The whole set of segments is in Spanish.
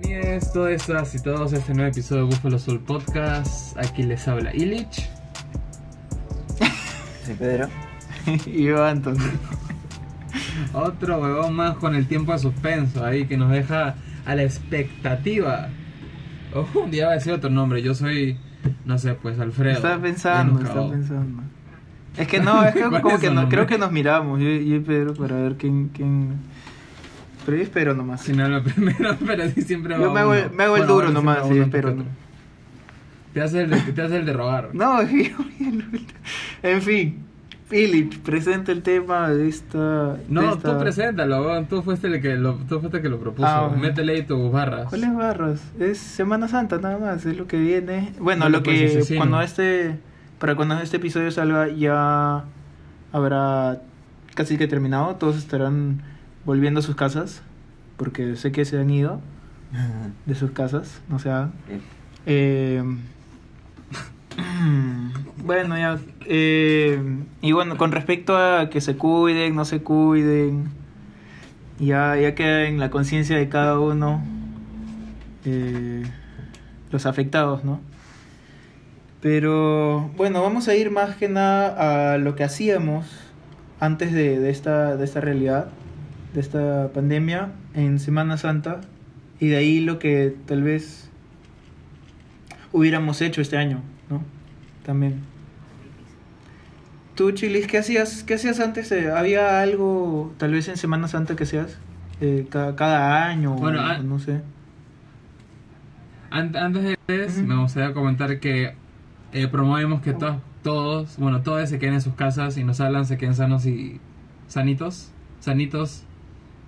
Bienvenidos todos estas y todos a este nuevo episodio de Buffalo Soul Podcast. Aquí les habla Illich. Sí, Pedro. y yo Anton. Otro huevón más con el tiempo de suspenso ahí que nos deja a la expectativa. Un día va a decir otro nombre. Yo soy, no sé, pues Alfredo. Estaba pensando, estaba pensando. Es que no, es que ¿Cuál como es que no, creo que nos miramos, yo, yo y Pedro, para ver quién, quién... Pero yo espero nomás. Si no lo primero, pero sí siempre Yo va me hago, uno. me hago el Bueno, duro bueno, nomás, que otro. Te hace el de, te hace el de rogar. No, yo En fin, Philip, presenta el tema de esta... de No, esta- tú preséntalo, weón. tú fuiste el que lo, tú fuiste el que lo propuso. Ah. Métele ahí tus barras. ¿Cuáles barras? Es Semana Santa nada más, es lo que viene. Bueno, Bueno, lo pues, que cuando este para cuando este episodio salga ya habrá casi que terminado, todos estarán volviendo a sus casas porque sé que se han ido de sus casas, no se hagan. Eh, bueno, ya. eh, y bueno, con respecto a que se cuiden, no se cuiden, ya, ya queda en la conciencia de cada uno eh, los afectados, ¿no? Pero bueno, vamos a ir más que nada a lo que hacíamos antes de, de esta, de esta realidad, de esta pandemia, en Semana Santa, y de ahí lo que tal vez hubiéramos hecho este año, ¿no? También. Tú, Chilis, ¿qué hacías, qué hacías antes? eh? ¿Había algo, tal vez en Semana Santa, que hacías? Eh, cada, cada año, Bueno, o no sé. Ant- Antes de eso, me gustaría comentar que eh, promovemos que to- todos, bueno, todos se queden en sus casas y nos hablan, se queden sanos y sanitos, sanitos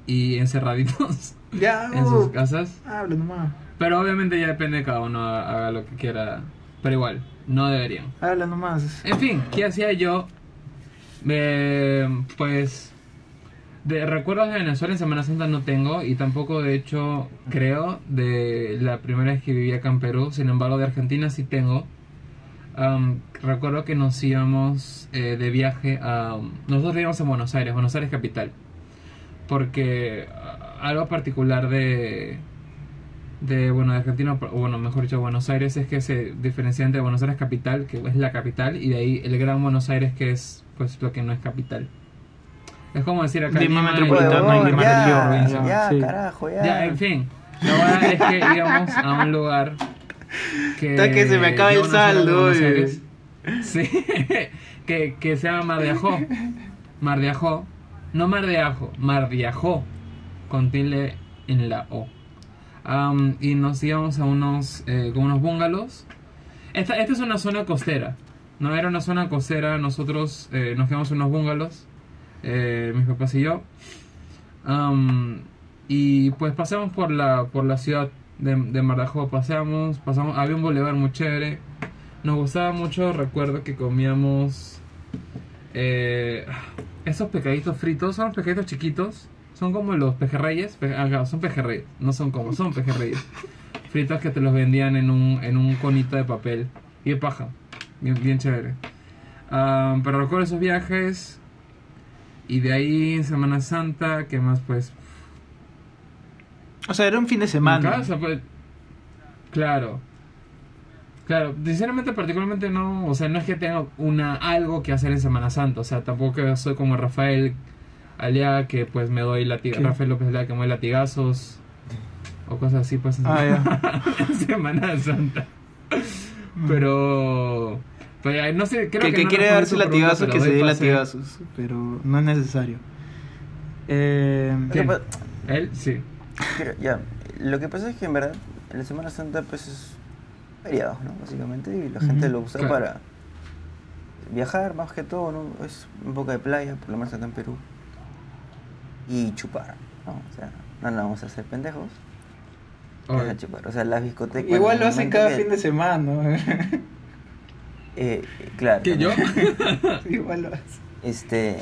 y encerraditos Ya, en sus uh, casas. habla nomás. Pero obviamente ya depende de cada uno, ha- haga lo que quiera. Pero igual, no deberían. Habla nomás. En fin, ¿qué hacía yo? Eh, pues de recuerdos de Venezuela en Semana Santa no tengo y tampoco de hecho creo de la primera vez que viví acá en Perú. Sin embargo, de Argentina sí tengo. Am, recuerdo que nos íbamos eh, de viaje a... Nosotros íbamos a Buenos Aires, Buenos Aires capital. Porque algo particular de... De, bueno, de Argentina, o bueno, mejor dicho, Buenos Aires es que se diferencia entre Buenos Aires capital, que es la capital, y de ahí el Gran Buenos Aires, que es pues lo que no es capital. Es como decir acá Lima metropolitana, Lima y Lima región, ya, provincia. ya, Sí. carajo, ya. Ya, en fin. La verdad es que íbamos a un lugar que. Está que se me acaba el saldo, Buenos oye. Aires. Sí. que, que se llama Mar de Ajó. Mar de Ajó. No Mar de Ajo, Mar de Ajó. Con tilde en la O. Y nos íbamos a unos, eh, como unos bungalows. Esta, esta es una zona costera. No era una zona costera. Nosotros eh, nos quedamos en unos bungalows. eh, mis papás y yo. Y pues pasamos por la, por la ciudad de, de Marajó. Pasamos, pasamos, había un boulevard muy chévere. Nos gustaba mucho, recuerdo que comíamos eh, esos pescaditos fritos. Son los pescaditos chiquitos. Son como los pejerreyes. Pe- ajá, son pejerreyes. No son como, son pejerreyes. fritos que te los vendían en un, en un conito de papel. Y de paja. Bien, bien chévere. Am, pero recuerdo esos viajes. Y de ahí en Semana Santa, que más pues O sea, era un fin de en semana. casa, pues. Claro. Claro, sinceramente particularmente no, o sea, no es que tenga una algo que hacer en Semana Santa, o sea, tampoco que soy como Rafael Aliaga que pues me doy latigazos. Rafael López Aliaga que me doy latigazos o cosas así pues en, Ah, ya. en Semana Santa. Pero pero ya, no sé, creo que, que, que no quiere darse latigazos, que se dé latigazos. Pero no es necesario. Eh, Él sí. ya, lo que pasa es que en verdad, en la Semana Santa, pues es feriado, ¿no? Básicamente, y la gente lo usa claro. para viajar más que todo, ¿no? Es un poco de playa, por lo menos acá en Perú. Y chupar, ¿no? O sea, no nos vamos a hacer pendejos. Es a chupar. O sea, las discotecas. igual lo hacen cada que- fin de semana. Eh, claro. ¿Que yo? igual lo hacen. Este.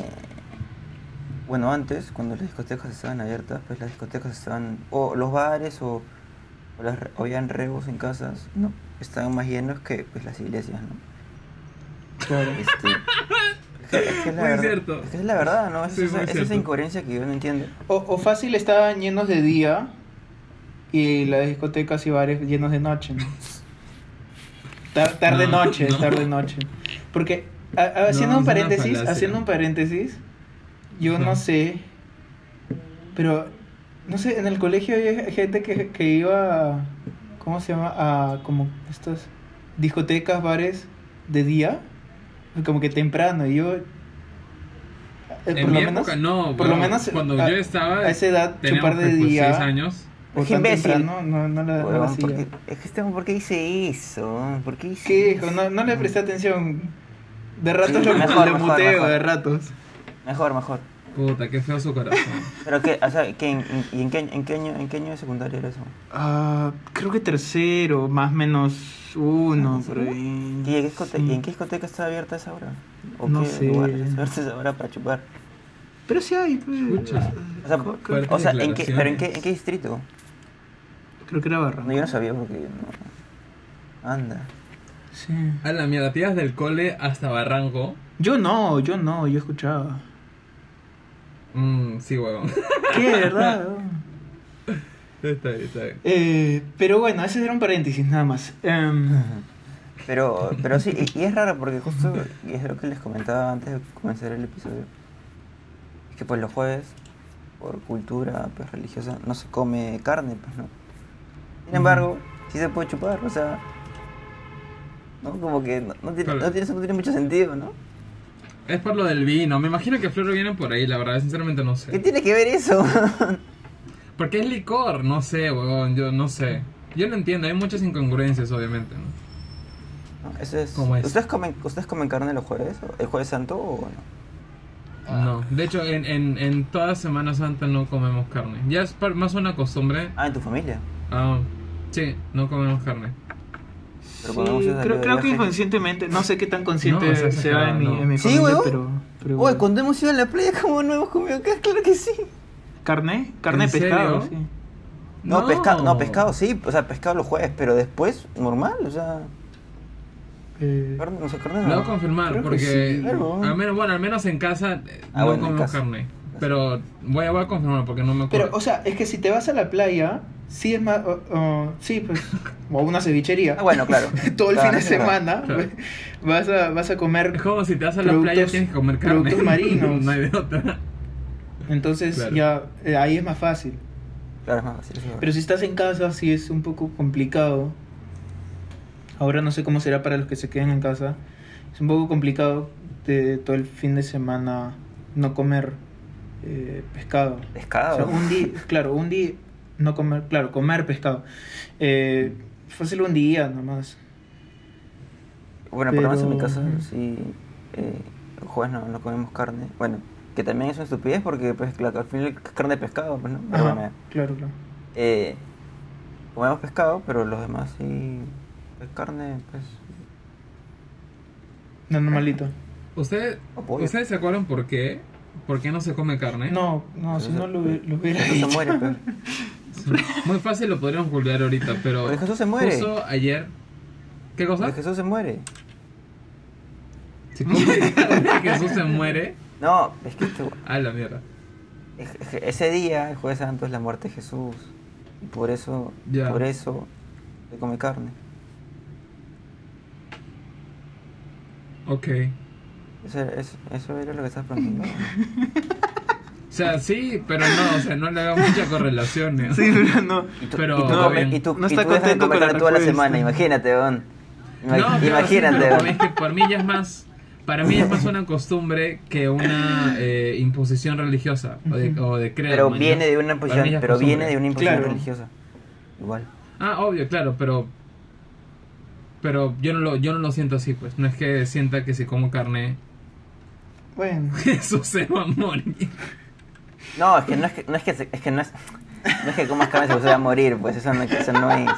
Bueno, antes, cuando las discotecas estaban abiertas, pues las discotecas estaban. O los bares o, o, las, re- o habían rebos en casas, ¿no? Estaban más llenos que pues las iglesias, ¿no? Claro. Este. Es que, la Muy verdad, cierto. es que es la verdad, ¿no? Es, Sí, esa, es esa incoherencia que yo no entiendo. O, o fácil estaban llenos de día y las discotecas y bares llenos de noche, ¿no? Tar- tarde No, noche, no. tarde noche. Porque a- a- haciendo No, un paréntesis, haciendo un paréntesis, yo no sé, pero no sé, en el colegio había gente que, que iba, ¿cómo se llama? A como estas discotecas, bares de día, como que temprano, y yo... eh, En por mi lo menos, época no, por lo weón. menos cuando a- yo estaba a esa edad, chupar de pues, día, seis años. o Es imbécil. no, no la, no la Huevón, hacía. ¿por qué- es que este, ¿por qué hice eso? ¿Por qué hice ¿Qué, eso? No, no le presté atención. De ratos Sí, lo, mejor, lo mejor, muteo, mejor. de ratos. Mejor, mejor. Puta, qué feo su corazón. Pero que, o sea, ¿qué, en, en- ¿y en qué, en, qué año, en qué año de secundaria era eso? Ah, creo que tercero, más o menos uno, ¿En por ahí. ¿Y en qué, discote- Sí. y en qué discoteca está abierta esa hora? ¿O No qué sé. lugar está abierta esa hora para chupar? Pero sí hay, pues. O sea, o sea ¿en qué. ¿pero en qué, en qué distrito? Creo que era Barra. No, yo no sabía porque no... Anda. Sí. A la mierda, te ibas del cole hasta Barranco. Yo no, yo no, yo escuchaba. Mm, sí, huevón. ¿Qué, verdad? está bien, está bien. eh, pero bueno, ese era un paréntesis nada más. Em, Pero, pero sí, y, es raro porque justo, y es lo que les comentaba antes de comenzar el episodio, es que pues los jueves, por cultura pues, religiosa, no se come carne, pues no. Sin embargo, sí se puede chupar, o sea, ¿no? Como que no, no tiene, Claro. no, tiene, no tiene mucho sentido, ¿no? Es por lo del vino. Me imagino que Floro viene por ahí, la verdad. Sinceramente no ¿Qué sé. tiene que ver eso? Porque es licor. No sé, huevón. Yo no sé. Yo no entiendo. Hay muchas incongruencias, obviamente, ¿no? No, eso es... ¿Cómo es? ¿Ustedes comen, ¿Ustedes comen carne los jueves? ¿El jueves santo o no? No. De hecho, en, en, en toda Semana Santa no comemos carne. Ya es par- más una costumbre. Ah, en tu familia. Ah, sí, no comemos carne. Pero sí, creo, creo que inconscientemente, no sé qué tan consciente No, sea exagerado, en mi, en mi ¿Sí, familia, pero, pero Oye, bueno. cuando hemos ido a la playa, ¿cómo no hemos comido carne? Claro que sí. ¿Carne? Carne ¿En de pescado, sí. No, pescado, no, pescado sí, o sea, pescado los jueves, pero después normal, o sea, Eh, carne, no sé, carne Lo voy a confirmar Creo porque sí. Claro. al menos bueno al menos en casa eh, Ah, no bueno, en comemos casa. carne pero voy a, voy a confirmar porque no me acuerdo Pero, o sea, es que si te vas a la playa, sí es más. o- sí, pues. O una cevichería. Ah, bueno, claro. Todo el Claro, fin de semana. Claro. Vas, a, vas a comer. es como si te vas a la Productos- playa tienes que comer carne productos marinos. no hay de otra Entonces, Claro. ya. eh, ahí es más fácil. Claro, es más fácil, eso. Pero si estás en casa, sí es un poco complicado. Ahora no sé cómo será para los que se queden en casa. Es un poco complicado de todo el fin de semana no comer eh, pescado. Pescado. O sea, un día, claro, un día no comer, claro, comer pescado. Eh, fácil un día nomás. Bueno, por lo menos en mi pero- casa, sí, eh, los jueves no, no comemos carne. Bueno, que también es una estupidez porque, pues, claro, al final es carne de pescado, pues, ¿no? Pero Ajá, bueno, claro, claro. eh, comemos pescado, pero los demás sí, pues, carne, pues, No, normalito. ¿Usted, O pollo. ¿Ustedes se acuerdan por qué? ¿Por qué no se come carne? No, no, si no lo, lo hubiera se muere, pues. Muy fácil lo podríamos googlear ahorita, pero Porque Jesús se muere. justo ayer ¿Qué cosa? Porque Jesús se muere. Si Jesús se muere. No, es que esto- A la mierda. es- es- ese día, el jueves santo, es la muerte de Jesús. Y por eso, Ya. por eso, se come carne. Ok. Eso, era- eso, eso era lo que estabas preguntando. O sea, sí, pero no, o sea, no le hago mucha correlación. ¿eh? Sí, pero no. Y tú, Pero- y tú, No, y tú, No y está tú dejas de contento con la toda la semana, imagínate, Don. Ima- No, claro, sí, imagínate, pero Don. es que por mí ya es más, para mí es más una costumbre que una eh, imposición religiosa o de, o de credo. Pero ¿no? viene de una imposición, pero costumbre. viene de una imposición Claro. religiosa. Igual. Ah, obvio, claro, pero pero yo no lo yo no lo siento así, pues. No es que sienta que si como carne Bueno. Jesús se va a morir. No, es que no es que no es que, se- es que no es no es que comas carne se va a morir, pues eso no, eso no es.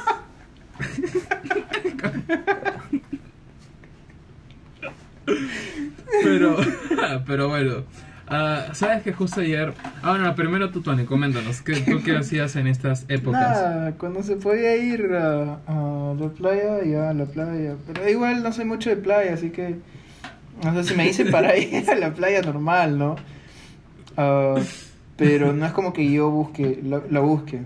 Pero pero bueno. Ah, ¿Sabes que justo ayer... Ah, bueno, primero tú, Tony, coméntanos. ¿qué, ¿Tú qué hacías en estas épocas? Nada, cuando se podía ir a, a la playa, ya a la playa. Pero igual no soy mucho de playa, así que. No sé si me dicen para ir a la playa normal, ¿no? Ah, pero no es como que yo busque, la, la busque.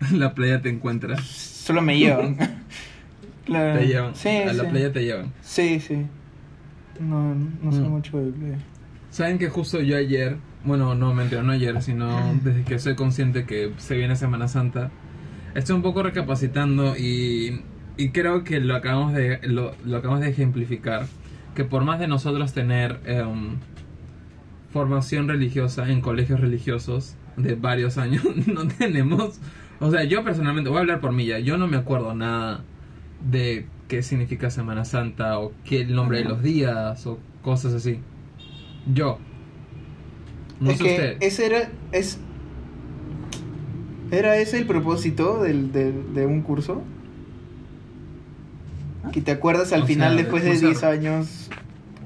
la playa te encuentra. Solo me llevan. Claro. Te llevan. Sí, a la sí. playa te llevan. Sí, sí. No, no sé Mm. mucho de playa. Saben que justo yo ayer, bueno, no mentira, no ayer, sino desde que soy consciente que se viene Semana Santa, estoy un poco recapacitando y, y creo que lo acabamos de lo, lo acabamos de ejemplificar, que por más de nosotros tener em, formación religiosa en colegios religiosos de varios años, no tenemos, o sea, yo personalmente voy a hablar por mí ya, yo no me acuerdo nada de qué significa Semana Santa o qué el nombre de los días o cosas así. Yo. No es sé que usted. ese era. Es, ¿Era ese el propósito del, del- de un curso? Que te acuerdas al O final, sea, después de o sea- 10 años,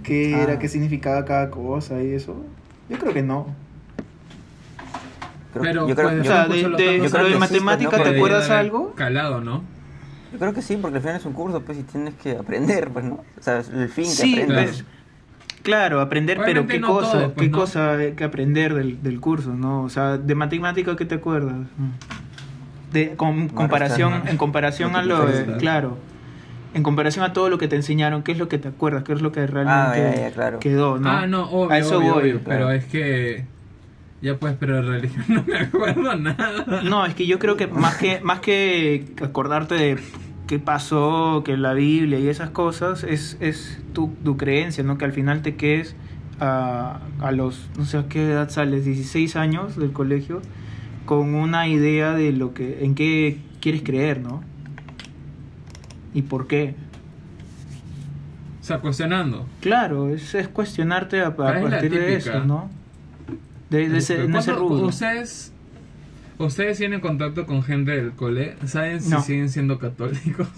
qué Ah. era, qué significaba cada cosa y eso. Yo creo que no. Creo- Pero, yo, creo, pues, O sea, de, de- yo creo de que matemática, ¿no? ¿te acuerdas de algo? Calado, ¿no? yo creo que sí, porque al final es un curso, pues, y tienes que aprender, pues, ¿no? O sea, es el fin que Sí, aprendas. pues, claro, aprender, pero qué no cosa, todo, pues, qué ¿no? cosa hay que aprender del, del curso, ¿no? O sea, de matemática, ¿qué te acuerdas? De con comparación, en comparación a lo, claro, en comparación a todo lo que te enseñaron, ¿qué es lo que te acuerdas? ¿Qué es lo que realmente Ah, ya, ya, claro. quedó, no? Ah, no, obvio, a eso obvio, voy. obvio, pero claro. es que... Ya pues, pero de religión no me acuerdo nada. No, es que yo creo que más que más que acordarte de qué pasó, que la Biblia y esas cosas, es, es tu, tu creencia, ¿no? Que al final te quedes a, a los, no sé a qué edad sales, 16 años del colegio, con una idea de lo que, en qué quieres creer, ¿no? ¿Y por qué? O sea, cuestionando. Claro, es, es cuestionarte a, a ¿Cuál es la partir de eso, ¿no? De, de ese, en ese ¿Cuánto- rubro. ¿Ustedes, ¿Ustedes tienen contacto con gente del cole? ¿Saben si No. siguen siendo católicos?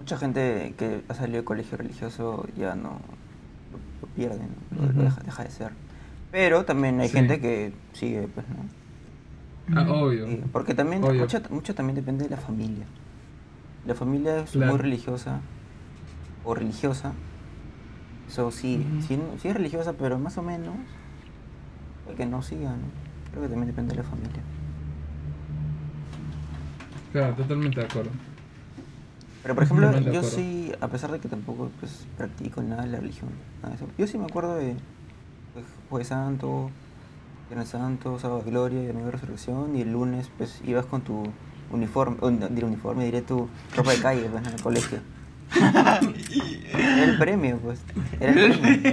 Mucha gente que ha salido de colegio religioso ya no lo, lo pierde, ¿no? Lo- deja, deja de ser. Pero también hay Sí. gente que sigue, pues, ¿no? Ah, obvio. Sí, porque también Obvio. mucho, mucho también depende de la familia. La familia es Claro. muy religiosa o religiosa. Eso sí, Ujú. sí, sí es religiosa, pero más o menos que no siga, ¿no? Creo que también depende de la familia. Claro, totalmente de acuerdo. Pero por ejemplo, Totalmente yo sí, a pesar de que tampoco pues, practico nada de la religión, nada de eso, yo sí me acuerdo de pues, Jueves Santo, Viernes Santo, Sábado de Gloria y Domingo de Resurrección, y el lunes pues ibas con tu uniforme, o, no, diré uniforme, diré tu ropa de calle pues, en el colegio. Era el premio, pues. Era el premio.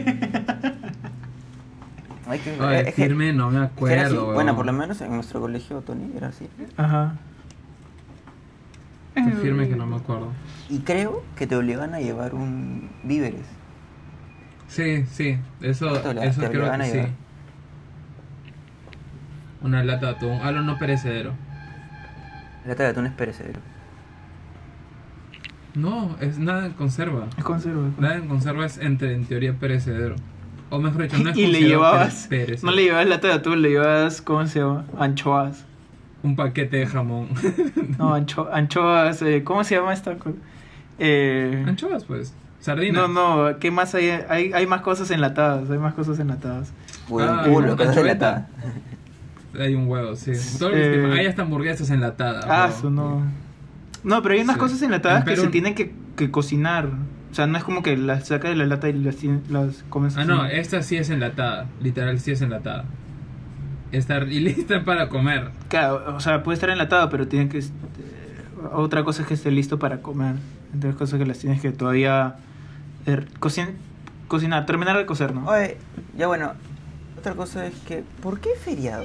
Hay que- Ay, es que- firme, no me era así. acuerdo. Bueno, por lo menos en nuestro colegio, Tony, era así. Ajá. Te firme que no me acuerdo. Y creo que te obligan a llevar un víveres. Sí, sí, eso, eso te creo que a sí. llevar. Una lata de atún, algo no perecedero. La lata de atún es perecedero. No, es nada en conserva. Es conserva. Nada en conserva es entre, en teoría perecedero. O mejor dicho, no es y le llevabas. No le llevabas lata de atún, le llevabas, ¿cómo se llama? Anchoas. Un paquete de jamón. No, ancho, anchoas. eh, ¿Cómo se llama esta cosa? Eh, Anchoas, pues. Sardinas. no, no, ¿qué más hay? hay? Hay más cosas enlatadas, hay más cosas enlatadas. Buen Ah, culo, cosas enlatadas. Hay un huevo, sí. Todos Eh, los tipos- Hay hasta hamburguesas enlatadas. Ah, eso no. No, pero hay unas Sí. cosas enlatadas En que Perú- se tienen que, que cocinar. O sea, no es como que las sacas de la lata y las, las comes Ah, no, esta sí es enlatada. Literal, sí es enlatada. Está y lista para comer. Claro, o sea, puede estar enlatado, pero tiene que... este, otra cosa es que esté listo para comer. Entonces, cosas que las tienes que todavía... er, cocin- cocinar, terminar de cocer, ¿no? Oye, ya bueno, otra cosa es que, ¿por qué feriado?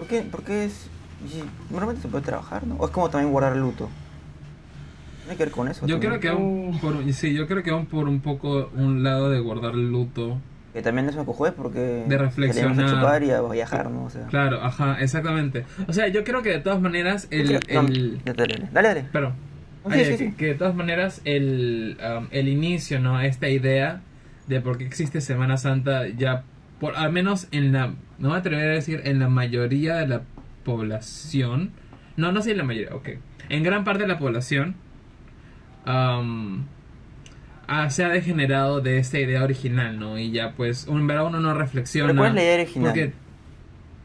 ¿Por qué, por qué es...? Normalmente se puede trabajar, ¿no? O es como también guardar luto. Tiene que ver con eso. Yo también. creo que aún por, sí, yo creo que aún por un poco un lado de guardar luto. Que también es un cojuez porque... De reflexionar. y a viajar, ¿no? O sea... Claro, ajá, exactamente. O sea, yo creo que de todas maneras el, creo- no, el dale, dale, dale, ah, sí, sí, que, sí. que de todas maneras el, um, el inicio, ¿no? Esta idea de por qué existe Semana Santa ya por al menos en la no me atrevería a decir en la mayoría de la población. No, no sé en la mayoría, ok. En gran parte de la población um, ah, se ha degenerado de esta idea original, ¿no? Y ya pues en verdad uno no reflexiona. ¿Pero cuál es la idea original? Porque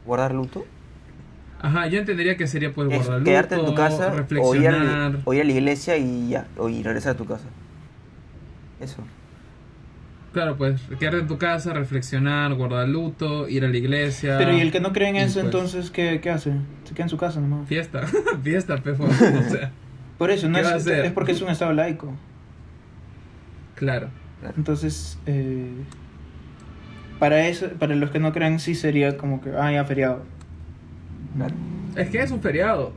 ¿Guardar luto? Ajá, yo entendería que sería pues Es guardar quedarte en tu luto, casa o ir, a reflexionar. la, o ir a la iglesia y ya, o ir regresar a tu casa. Eso. Claro, pues quedarte en tu casa, reflexionar, guardar luto, ir a la iglesia. Pero y el que no cree en eso, pues, entonces, ¿qué, qué hace? Se queda en su casa nomás. Fiesta, fiesta, pefo. o sea, Por eso, no ¿Qué va a es, es porque es un estado laico. claro. Entonces, eh, para eso, para los que no creen, sí sería como que, ah, ya feriado. Claro. Es que es un feriado.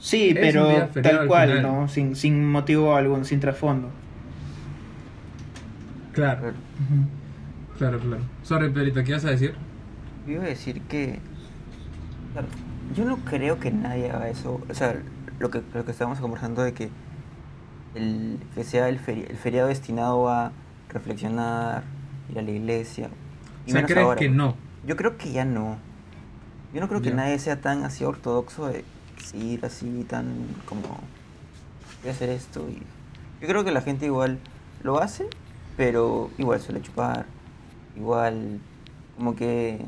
Sí, Es pero feriado tal al cual. ¿no? Sin, sin motivo algún, sin trasfondo. Claro, Claro. claro, claro. Sorry, Perito, ¿qué ibas a decir? Yo iba a decir que. claro, yo no creo que nadie haga eso. O sea, lo que, lo que estábamos conversando de que. El, que sea el, feri- el feriado destinado a reflexionar, ir a la iglesia. O sea, menos ¿crees ahora, que no? Yo creo que ya no. Yo no creo que nadie sea tan así ortodoxo de ir así, tan como. Voy a hacer esto. Y... Yo creo que la gente igual lo hace, pero igual suele chupar. Igual, como que.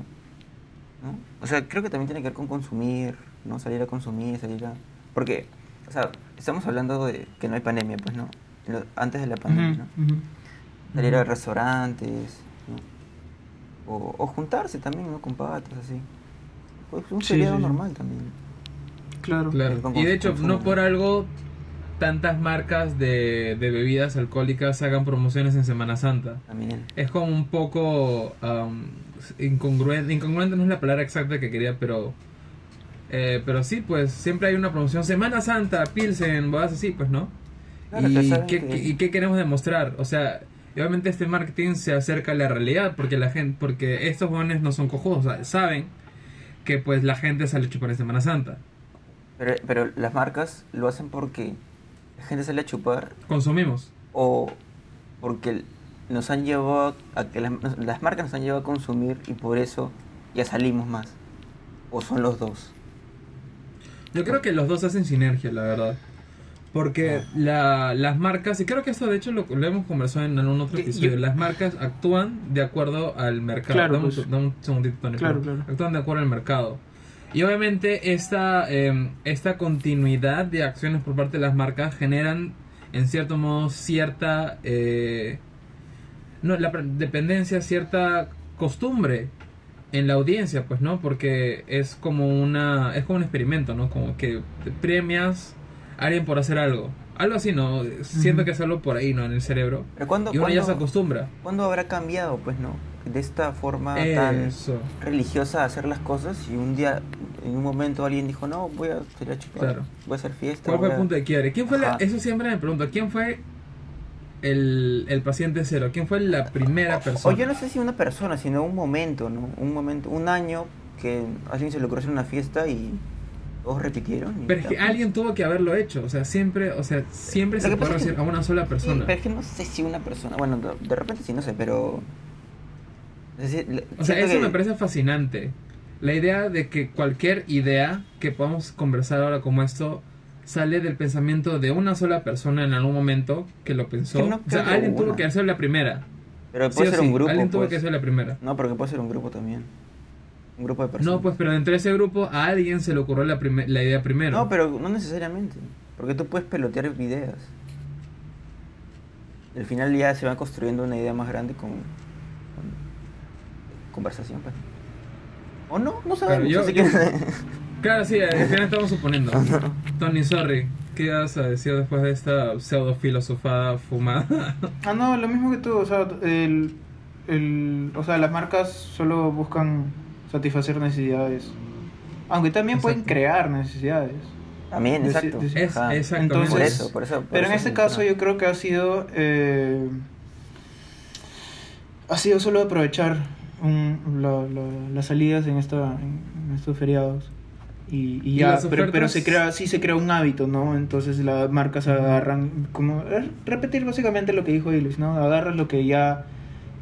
¿no? O sea, creo que también tiene que ver con consumir, ¿no? Salir a consumir, salir a. Porque, o sea, estamos hablando de que no hay pandemia, pues, ¿no? Lo- Antes de la pandemia, ¿no? Salir a restaurantes, ¿no? o, o juntarse también, ¿no? Con patas, así. Pues un Sí, feriado sí, sí. normal también. Claro. Claro. Y de hecho, no por algo tantas marcas de, de bebidas alcohólicas hagan promociones en Semana Santa. También. Es como un poco am, incongruente. Incongruente no es la palabra exacta que quería, pero. eh, pero sí, pues siempre hay una promoción. Semana Santa, Pilsen, bodas así, pues, ¿no? Claro, y, qué, que- qué- ¿Y qué queremos demostrar? O sea, obviamente este marketing se acerca a la realidad porque la gente, porque estos jóvenes no son cojudos, o sea, saben que pues la gente sale a chupar en Semana Santa. Pero, pero las marcas lo hacen porque la gente sale a chupar Consumimos. o porque nos han llevado a que las, las marcas nos han llevado a consumir y por eso ya salimos más. O son los dos. Yo creo que los dos hacen sinergia, la verdad. Porque Ah. la, las marcas, y creo que esto de hecho lo, lo hemos conversado en algún otro episodio, yo- las marcas actúan de acuerdo al mercado. Claro, dame, pues. dame un segundito, Tony, Claro, pero claro. Actúan de acuerdo al mercado. Y obviamente esta, eh, esta continuidad de acciones por parte de las marcas generan, en cierto modo, cierta... eh, no, la dependencia, cierta costumbre en la audiencia, pues, ¿no? Porque es como una es como un experimento, ¿no? Como que premias a alguien por hacer algo. Algo así, ¿no? Siento que es algo por ahí, ¿no? En el cerebro. Pero ¿cuándo, Y uno ya se cuándo- acostumbra. cuándo habrá cambiado, pues no? De esta forma tan religiosa de hacer las cosas y un día, en un momento alguien dijo, no, voy a salir a chupar, Claro. voy a hacer fiesta. ¿Cuál fue voy el a-". punto de quiebre? ¿Quién fue la, eso siempre me pregunto, ¿quién fue el, el paciente cero? ¿Quién fue la primera O persona? yo no sé si una persona, sino un momento, ¿no? Un momento, un año que a alguien se le ocurrió hacer una fiesta y todos repitieron. Pero es que alguien tuvo que haberlo hecho, o sea, siempre, o sea, siempre Lo se que puede que- decir a una sola Sí, persona. pero es que no sé si una persona, bueno, de, repente sí, no sé, pero... es decir, le- O sea, eso que- me parece fascinante. La idea de que cualquier idea que podamos conversar ahora como esto sale del pensamiento de una sola persona en algún momento que lo pensó. Que no o sea, que alguien tuvo una. que ser la primera. Pero puede ser sí, un grupo, alguien tuvo pues. que ser la primera. No, porque puede ser un grupo también. Un grupo de personas. No, pues, pero dentro de ese grupo a alguien se le ocurrió la, la idea primero. No, pero no necesariamente. Porque tú puedes pelotear ideas. Al final ya se va construyendo una idea más grande con, con conversación. Pues. ¿O no? No sabemos. yo- así yo- que- Claro, sí, al final estamos suponiendo. Tony, sorry. ¿Qué vas a decir después de esta pseudo filosofada fumada? Ah, no, lo mismo que tú, o sea, el, el, o sea, las marcas solo buscan satisfacer necesidades. Aunque también pueden crear necesidades. También, exacto. deci- Es- exactamente. Por Entonces- eso, por eso. por Pero en este es caso yo creo que ha sido eh, ha sido solo aprovechar un- la- la- las salidas en esta en estos feriados y, y ¿Y ya pero, pero se crea sí se crea un hábito no entonces las marcas agarran como eh, repetir básicamente lo que dijo Ilis no agarras lo que ya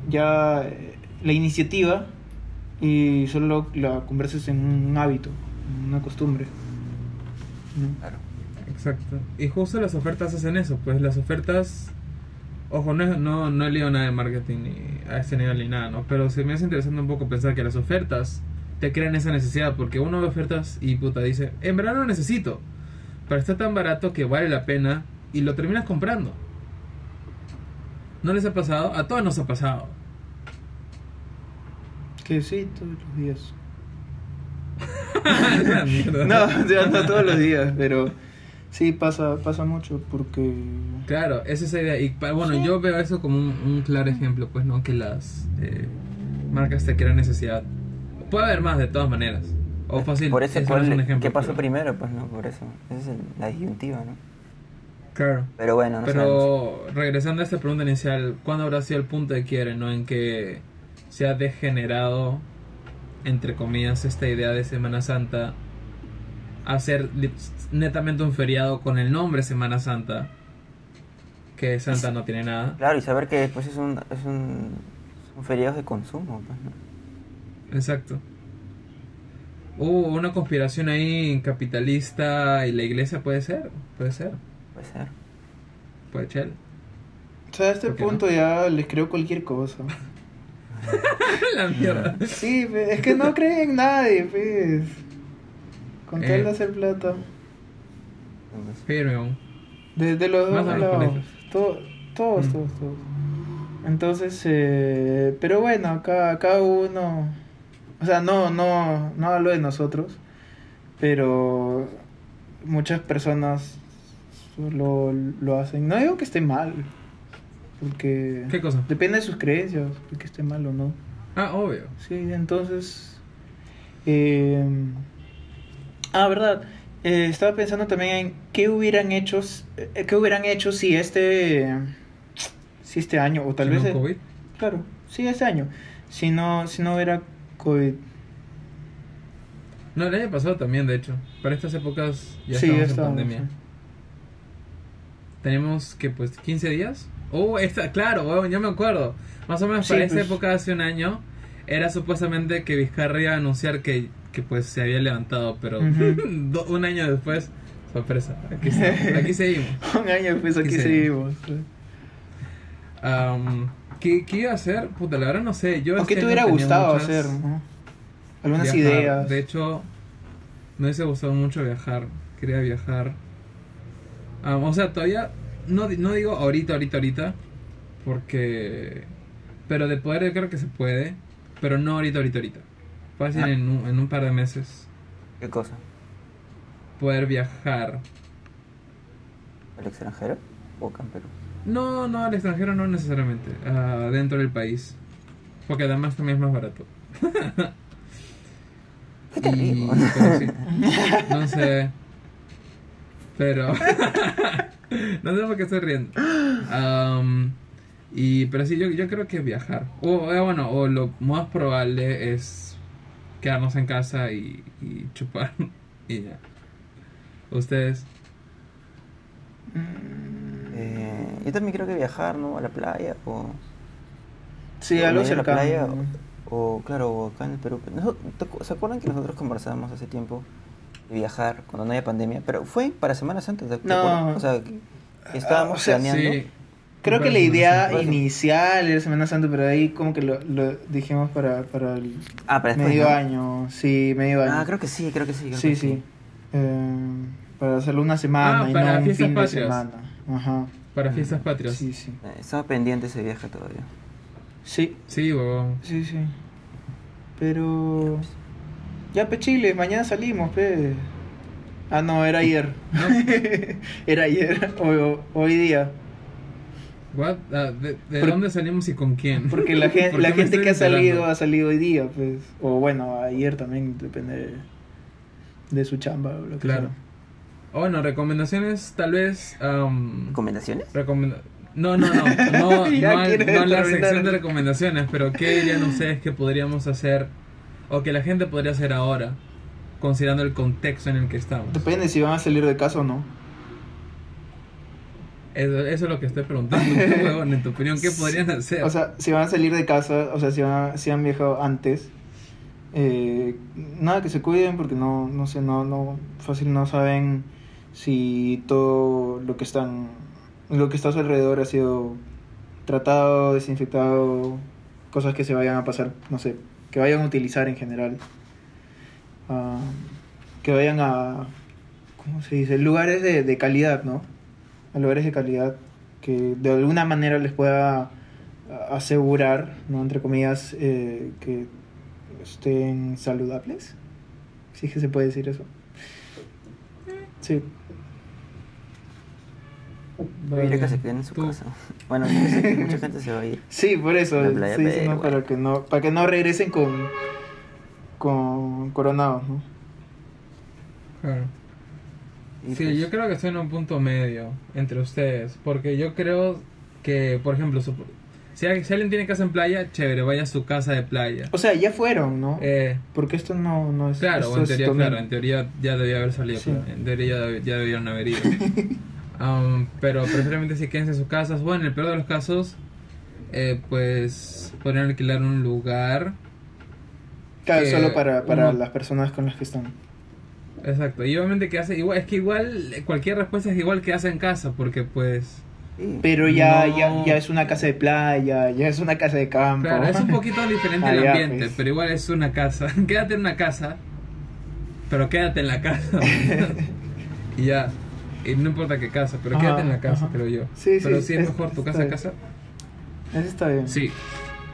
ya eh, la iniciativa y solo la converses en un hábito en una costumbre ¿no? Claro. Exacto. Y justo las ofertas hacen eso, pues las ofertas... Ojo, no, no, no he leído nada de marketing ni a ese nivel ni nada, ¿no? Pero se me hace interesante un poco pensar que las ofertas te crean esa necesidad, porque uno ve ofertas y puta dice, en verdad no lo necesito, pero está tan barato que vale la pena y lo terminas comprando. ¿No les ha pasado? A todos nos ha pasado. Que sí, todos los días. La. No, o sea, no todos los días, pero sí pasa, pasa mucho porque... Claro, es esa idea. Y pa- bueno, yo veo eso como un, un claro ejemplo, pues, ¿no? Que las eh, marcas te crean necesidad. Puede haber más de todas maneras. O fácil. Por eso, eso ¿cuál- es un ejemplo, ¿qué pasó pero- primero? Pues no, por eso. Esa es la disyuntiva, ¿no? Claro. Pero bueno, no sabemos. Pero regresando a esta pregunta inicial, ¿cuándo habrá sido el punto de quiebre, no? En que se ha degenerado, entre comillas, esta idea de Semana Santa a ser netamente un feriado con el nombre Semana Santa, que Santa no tiene nada. Claro, y saber que después es un, es un, son feriados de consumo, pues, ¿no? Exacto. Hubo una conspiración ahí capitalista y la iglesia puede ser, puede ser, Puede ser. puede ser. O sea, a este ¿Por qué punto ya les creo cualquier cosa. la mierda. Sí, pe- es que no creen en nadie, pues. Con Eh. tal de hacer plata. Firme. Desde los dos lados. colegios. To- todos, Mm. todos, todos. Entonces, eh, pero bueno, cada, cada uno, o sea, no, no, no hablo de nosotros, pero muchas personas lo, lo hacen. No digo que esté mal, porque ¿Qué cosa? depende de sus creencias, de que esté mal o no. Ah, obvio. Sí, entonces. eh, ah, verdad. Eh, estaba pensando también en qué hubieran hecho, eh, qué hubieran hecho si este, si este año o tal Si no vez, el- COVID. claro, sí este año, si no, si no hubiera COVID. No, el año pasado también, de hecho. Para estas épocas ya sí, estábamos en estábamos, pandemia. sí. Tenemos que pues 15 días. Oh, esta, claro, weón, ya me acuerdo. Más o menos Sí, para esa pues. época hace un año era supuestamente que Vizcarra iba a anunciar que, que pues se había levantado, pero do- un año después, sorpresa, aquí, seguimos. Un año después aquí seguimos. Am, ¿qué, ¿Qué iba a hacer? Puta, la verdad no sé. Yo ¿O qué te hubiera gustado muchas- hacer? no? Algunas viajar. ideas. De hecho, me hubiese gustado mucho viajar. Quería viajar. O sea, todavía no, no digo ahorita, ahorita, ahorita. Porque... Pero de poder yo creo que se puede. Pero no ahorita, ahorita, ahorita. Fácil Ah. en, un, en un par de meses. ¿Qué cosa? Poder viajar. ¿Al extranjero? ¿O acá en Perú? No, no, al extranjero no necesariamente. dentro del país. Porque además también es más barato. ¿Qué te Y- río? pero sí. No sé. Pero. no sé por qué estoy riendo. Am, y, pero sí, yo, yo creo que viajar. O eh, bueno, o lo más probable es quedarnos en casa y, y chupar. y ya. ¿Ustedes? Mm, Eh, yo también creo que viajar, ¿no? A la playa o... sí, algo medio a la cercano. playa, o, o, claro, o acá en el Perú. Noso- ¿te acu- ¿Se acuerdan que nosotros conversábamos hace tiempo viajar cuando no había pandemia? Pero fue para Semana Santa, ¿te, te No. acuerdas? O sea, estábamos o sea, planeando. Sí. Creo que la idea inicial era Semana Santa, pero ahí como que lo, lo dijimos para, para el Ah, para después, medio ¿no? año. Sí, medio año. Ah, creo que sí, creo que sí. creo sí, que sí. Eh, para hacerlo una semana Ah, y para no un fin de semana. Ajá. Para fiestas patrias. Sí, sí. Eh, Estaba pendiente ese viaje todavía. Sí, Sí, huevón. sí, sí. Pero... Ya, pe Chile, mañana salimos, pe. Ah, no, era ayer. No. era ayer, o, hoy día. What? Ah, ¿De, de Por- dónde salimos y con quién? Porque la, gen- ¿Por la gente que ha salido ha salido hoy día, pues. O bueno, ayer también, depende de, de su chamba o lo que Claro. sea. O bueno, recomendaciones tal vez... ¿Recomendaciones? recomenda- no, no, no, no, no, no en la sección de recomendaciones, pero ¿qué dirían ustedes que podríamos hacer o que la gente podría hacer ahora, considerando el contexto en el que estamos? Depende si van a salir de casa o no. Eso, eso es lo que estoy preguntando, huevón, en tu opinión, ¿qué podrían hacer? O sea, si van a salir de casa, o sea, si, van, si han viajado antes, eh, nada, que se cuiden porque no, no sé, no, no, fácil no saben si todo lo que están, lo que está a su alrededor ha sido tratado, desinfectado, cosas que se vayan a pasar, no sé, que vayan a utilizar en general. a- que vayan a, ¿cómo se dice? Lugares de, de calidad, ¿no? A lugares de calidad que de alguna manera les pueda asegurar, ¿no? Entre comillas, eh, que estén saludables. Si es que se puede decir eso. Sí. Yo diría que se queden en su Tú- casa. Bueno, yo sé que mucha gente se va a ir. Sí, por eso. La playa, diciendo pero, para que no, para que no regresen con, con coronados, ¿no? Claro. Sí, pues, yo creo que estoy en un punto medio entre ustedes. Porque yo creo que, por ejemplo, si, alguien, tiene casa en playa, chévere, vaya a su casa de playa. O sea, ya fueron, ¿no? Eh, Porque esto no, no es. claro, esto en teoría, claro, en teoría ya debía haber salido, Sí. en teoría ya, deb- ya debieron haber ido. Um, pero preferiblemente si quédense en sus casas, bueno, en el peor de los casos, eh, pues podrían alquilar un lugar. Claro, solo para, para uno- las personas con las que están. Exacto, y obviamente que hace igual, es que igual cualquier respuesta es igual que hace en casa, porque pues. Pero ya, No. ya, ya es una casa de playa, ya es una casa de campo. Claro, es un poquito diferente Ah, el ambiente, pues. pero igual es una casa. quédate en una casa, pero quédate en la casa. y ya. Y no importa qué casa, pero Ajá, quédate en la casa, ajá. creo yo. Sí, pero sí, si es mejor tu casa a casa. Eso está bien. Sí,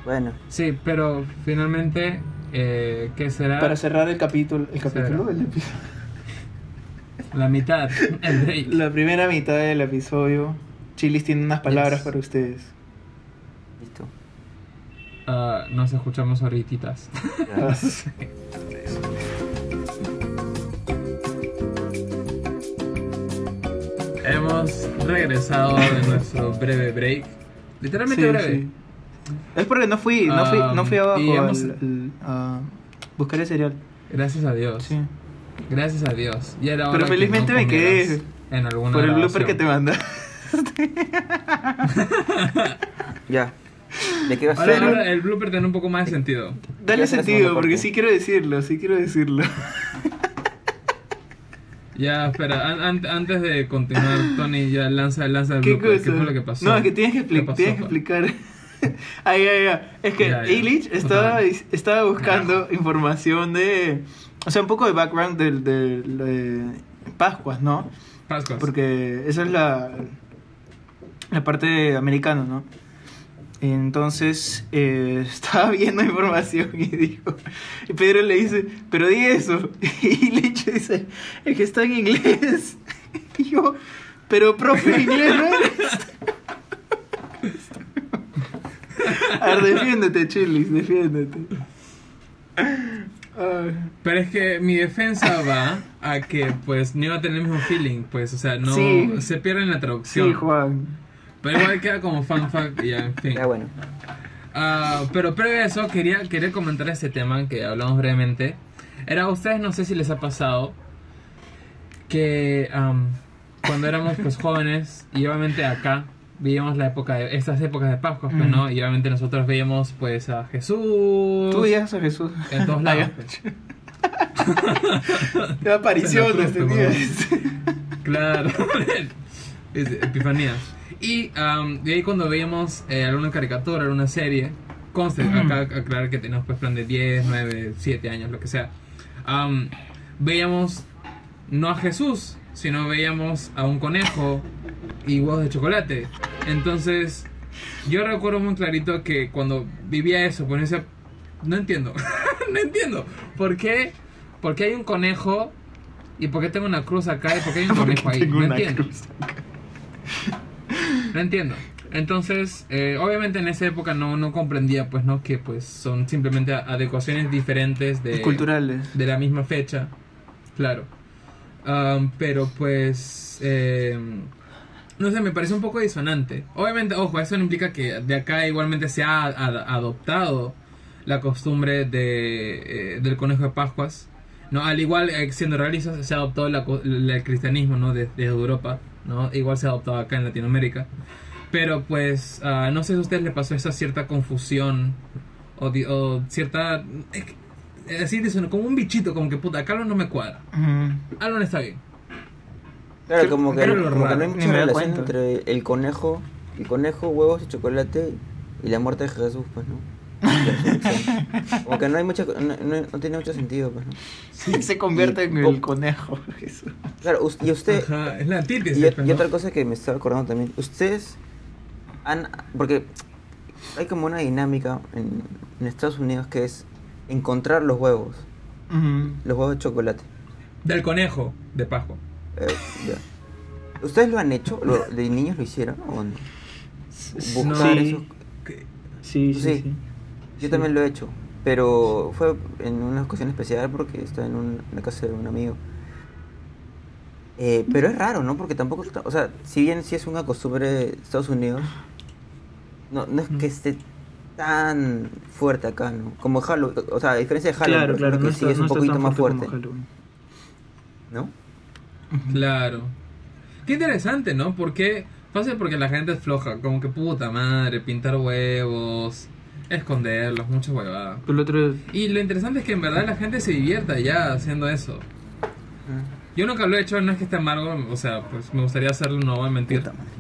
Bueno, sí, pero finalmente, eh, ¿qué será? Para cerrar el capítulo, el capítulo, Será. el episodio. La mitad, el. La primera mitad del episodio, Chilis tiene unas palabras Yes. para ustedes. listo. Ah, nos escuchamos ahorita. Hemos regresado de nuestro breve break. Literalmente Sí, breve. sí. Es porque no fui, no fui, no fui Um, abajo y hemos- al- al- a buscar el cereal. Gracias a Dios. Sí. Gracias a Dios. Era Pero que felizmente no me quedé en alguna Por el blooper que te grabación. manda. Ya. ¿De qué va a Ahora, el blooper tiene un poco más de sentido. Dale sentido, porque sí quiero decirlo, sí quiero decirlo. Ya, espera, an- an- antes de continuar, Tony, ya lanza, lanza el ¿Qué? ¿Qué fue lo que pasó? No, es que tienes que, ¿Qué expli- pasó, tienes que explicar. Ay, ay, ay. Es que Ya, ya. Illich estaba, estaba buscando información de. O sea, un poco de background del- del- de, Pascuas, ¿no? Pascuas. Porque esa es la, la parte americana, ¿no? Entonces eh, estaba viendo información y dijo, y Pedro le dice, pero di eso. Y Lich dice, es que está en inglés. Y yo, pero profe, inglés no eres". A ver, defiéndete, Chilis, defiéndete. Pero es que mi defensa va a que, pues, no iba a tener el mismo feeling, pues, o sea, no... Sí. Se pierde en la traducción. Sí, Juan. Pero igual queda como fan fact y ya, en fin. Ya bueno. Ah, pero previo a eso, quería, quería comentar este tema que hablamos brevemente. Era a ustedes, no sé si les ha pasado, que am, cuando éramos pues jóvenes, y obviamente acá veíamos la época de, estas épocas de Pascua, pues, Mm. ¿no? Y obviamente nosotros veíamos pues a Jesús Tú veías a Jesús. en todos Ah, lados. pues. Qué apariciones tenías. Claro, epifanías. Y am, de ahí cuando veíamos eh, alguna caricatura, alguna serie, conste, acá aclarar que tenemos pues plan de 10, 9, 7 años, lo que sea, am, veíamos no a Jesús, sino veíamos a un conejo y huevos de chocolate. Entonces, yo recuerdo muy clarito que cuando vivía eso, pues decía, no entiendo, no entiendo, ¿por qué? ¿Por qué hay un conejo? ¿Y por qué tengo una cruz acá? ¿Y por qué hay un conejo ahí? No entiendo. cruz. No entiendo. Entonces, eh, obviamente en esa época no, no comprendía, pues, ¿no? Que pues son simplemente adecuaciones diferentes de, Culturales. de la misma fecha. Claro. Am, pero pues, eh, no sé, me parece un poco disonante. Obviamente, ojo, eso no implica que de acá igualmente se ha ad- adoptado la costumbre de, eh, del conejo de Pascuas. No, al igual, eh, siendo realistas, se ha adoptado la la- el cristianismo, ¿no? Desde Europa, ¿no? Igual se ha adoptado acá en Latinoamérica. Pero pues, ah, no sé si a ustedes les pasó esa cierta confusión o, di- o cierta... es que- Así como un bichito, como que puta, algo no me cuadra. No está bien. Claro, como que, como no hay mucha relación entre el conejo, el conejo, huevos y chocolate y la muerte de Jesús, pues, ¿no? Como que no hay mucha, no, no- no tiene mucho sentido, pues, ¿no? Se convierte en Y- el conejo. Jesús. Claro, y usted, Ajá, es la y, y pues, otra cosa que me estaba acordando también, ustedes han, porque hay como una dinámica en, en Estados Unidos que es encontrar los huevos, Ujú. los huevos de chocolate. Del conejo de Pascua. Eh, ya. ¿Ustedes lo han hecho? ¿Lo- ¿De niños lo hicieron o no? Buscar Sí. esos- Sí, sí, Sí. sí. Yo Sí. también lo he hecho, pero fue en una ocasión especial porque estaba en un- en la casa de un amigo. Eh, pero es raro, ¿no? Porque tampoco, está- o sea, si bien sí es una costumbre de Estados Unidos, no, no es que esté tan fuerte acá, ¿no? Como Halloween, o sea, a diferencia de Halloween, Claro, no que está, sí es un poquito más fuerte. ¿no? Claro. Qué interesante, ¿no? Porque fácil porque la gente es floja, como que puta madre, pintar huevos, esconderlos, mucha huevada. Pero el otro Y lo interesante es que en verdad la gente se divierta ya haciendo eso. Mm. Yo nunca lo he hecho, no es que esté amargo, o sea, pues me gustaría hacerlo, no voy a mentir. Puta madre.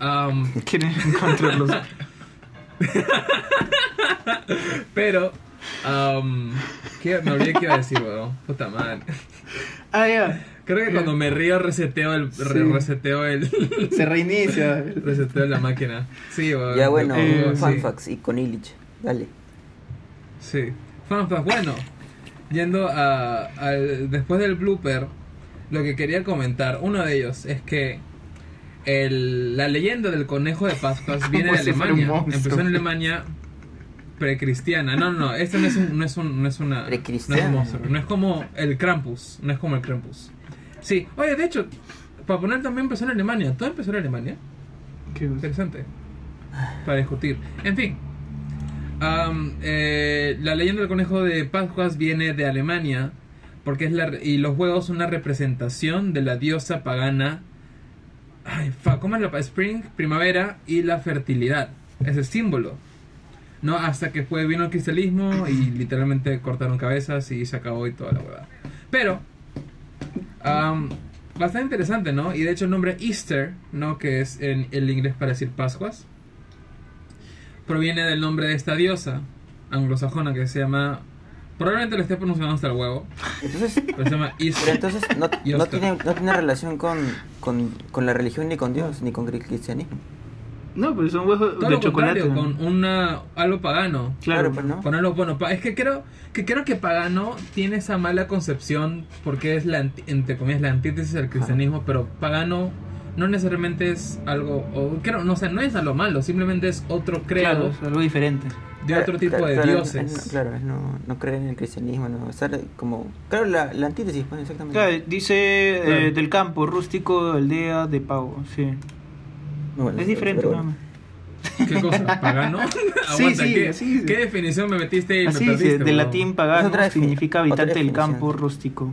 Am, quieren encontrarlos. pero, am, ¿qué? me olvidé que iba a decir, weón. Puta madre. ah, ya. Creo que cuando me río reseteo el, re- Sí. reseteo el, Se reinicia. reseteo la máquina. Sí, weón. Ya bueno, Eh, sí. fun facts y con Illich, dale. Sí. Fun fact, bueno, yendo a, al- después del blooper, lo que quería comentar, uno de ellos es que el- la leyenda del conejo de Pascuas viene de Alemania. Empezó en Alemania precristiana. No, no, no, esto no es un, no es un, no es una, no es Precristiana. un monstruo, no es como el Krampus, no es como el Krampus. Sí, oye, de hecho, para poner también empezó en Alemania. ¿Todo empezó en Alemania? ¿Qué? Interesante. Para discutir. En fin. Eh, la leyenda del conejo de Pascuas viene de Alemania. Porque es la, y los huevos son una representación de la diosa pagana. Ay, fa, ¿cómo es la Spring, primavera y la fertilidad. Es el símbolo. ¿No? Hasta que fue, vino el cristianismo y literalmente cortaron cabezas y se acabó y toda la huevada. Pero, am, bastante interesante, ¿no? Y de hecho el nombre Easter, ¿no? Que es en el inglés para decir Pascuas, proviene del nombre de esta diosa anglosajona que se llama... Probablemente lo esté pronunciando hasta el huevo, Entonces, pero se llama pero Easter. entonces no, tiene, no tiene relación con, con, con la religión ni con Dios, ni con el cristianismo. No, pues son huevos Todo de lo chocolate. contrario, con una, algo pagano. Claro, pues no. Con algo bueno. Es que creo que creo que pagano tiene esa mala concepción porque es la anti- entre comillas la antítesis del cristianismo, pero pagano no necesariamente es algo o creo no sé, no es algo malo, simplemente es otro credo Claro, es algo diferente. de otro tipo Claro, de claro, dioses. es- claro, es no, no creer en el cristianismo, no, estar como... Claro, la, la antítesis, pues, exactamente. Claro, dice eh, del campo, rústico, aldea, de pago. Sí. No, bueno, Es diferente, bueno. ¿Qué cosa? ¿Pagano? Sí, Aguanta, sí, ¿qué, definición me metiste y me perdiste? de latín pagano significa habitante del campo rústico.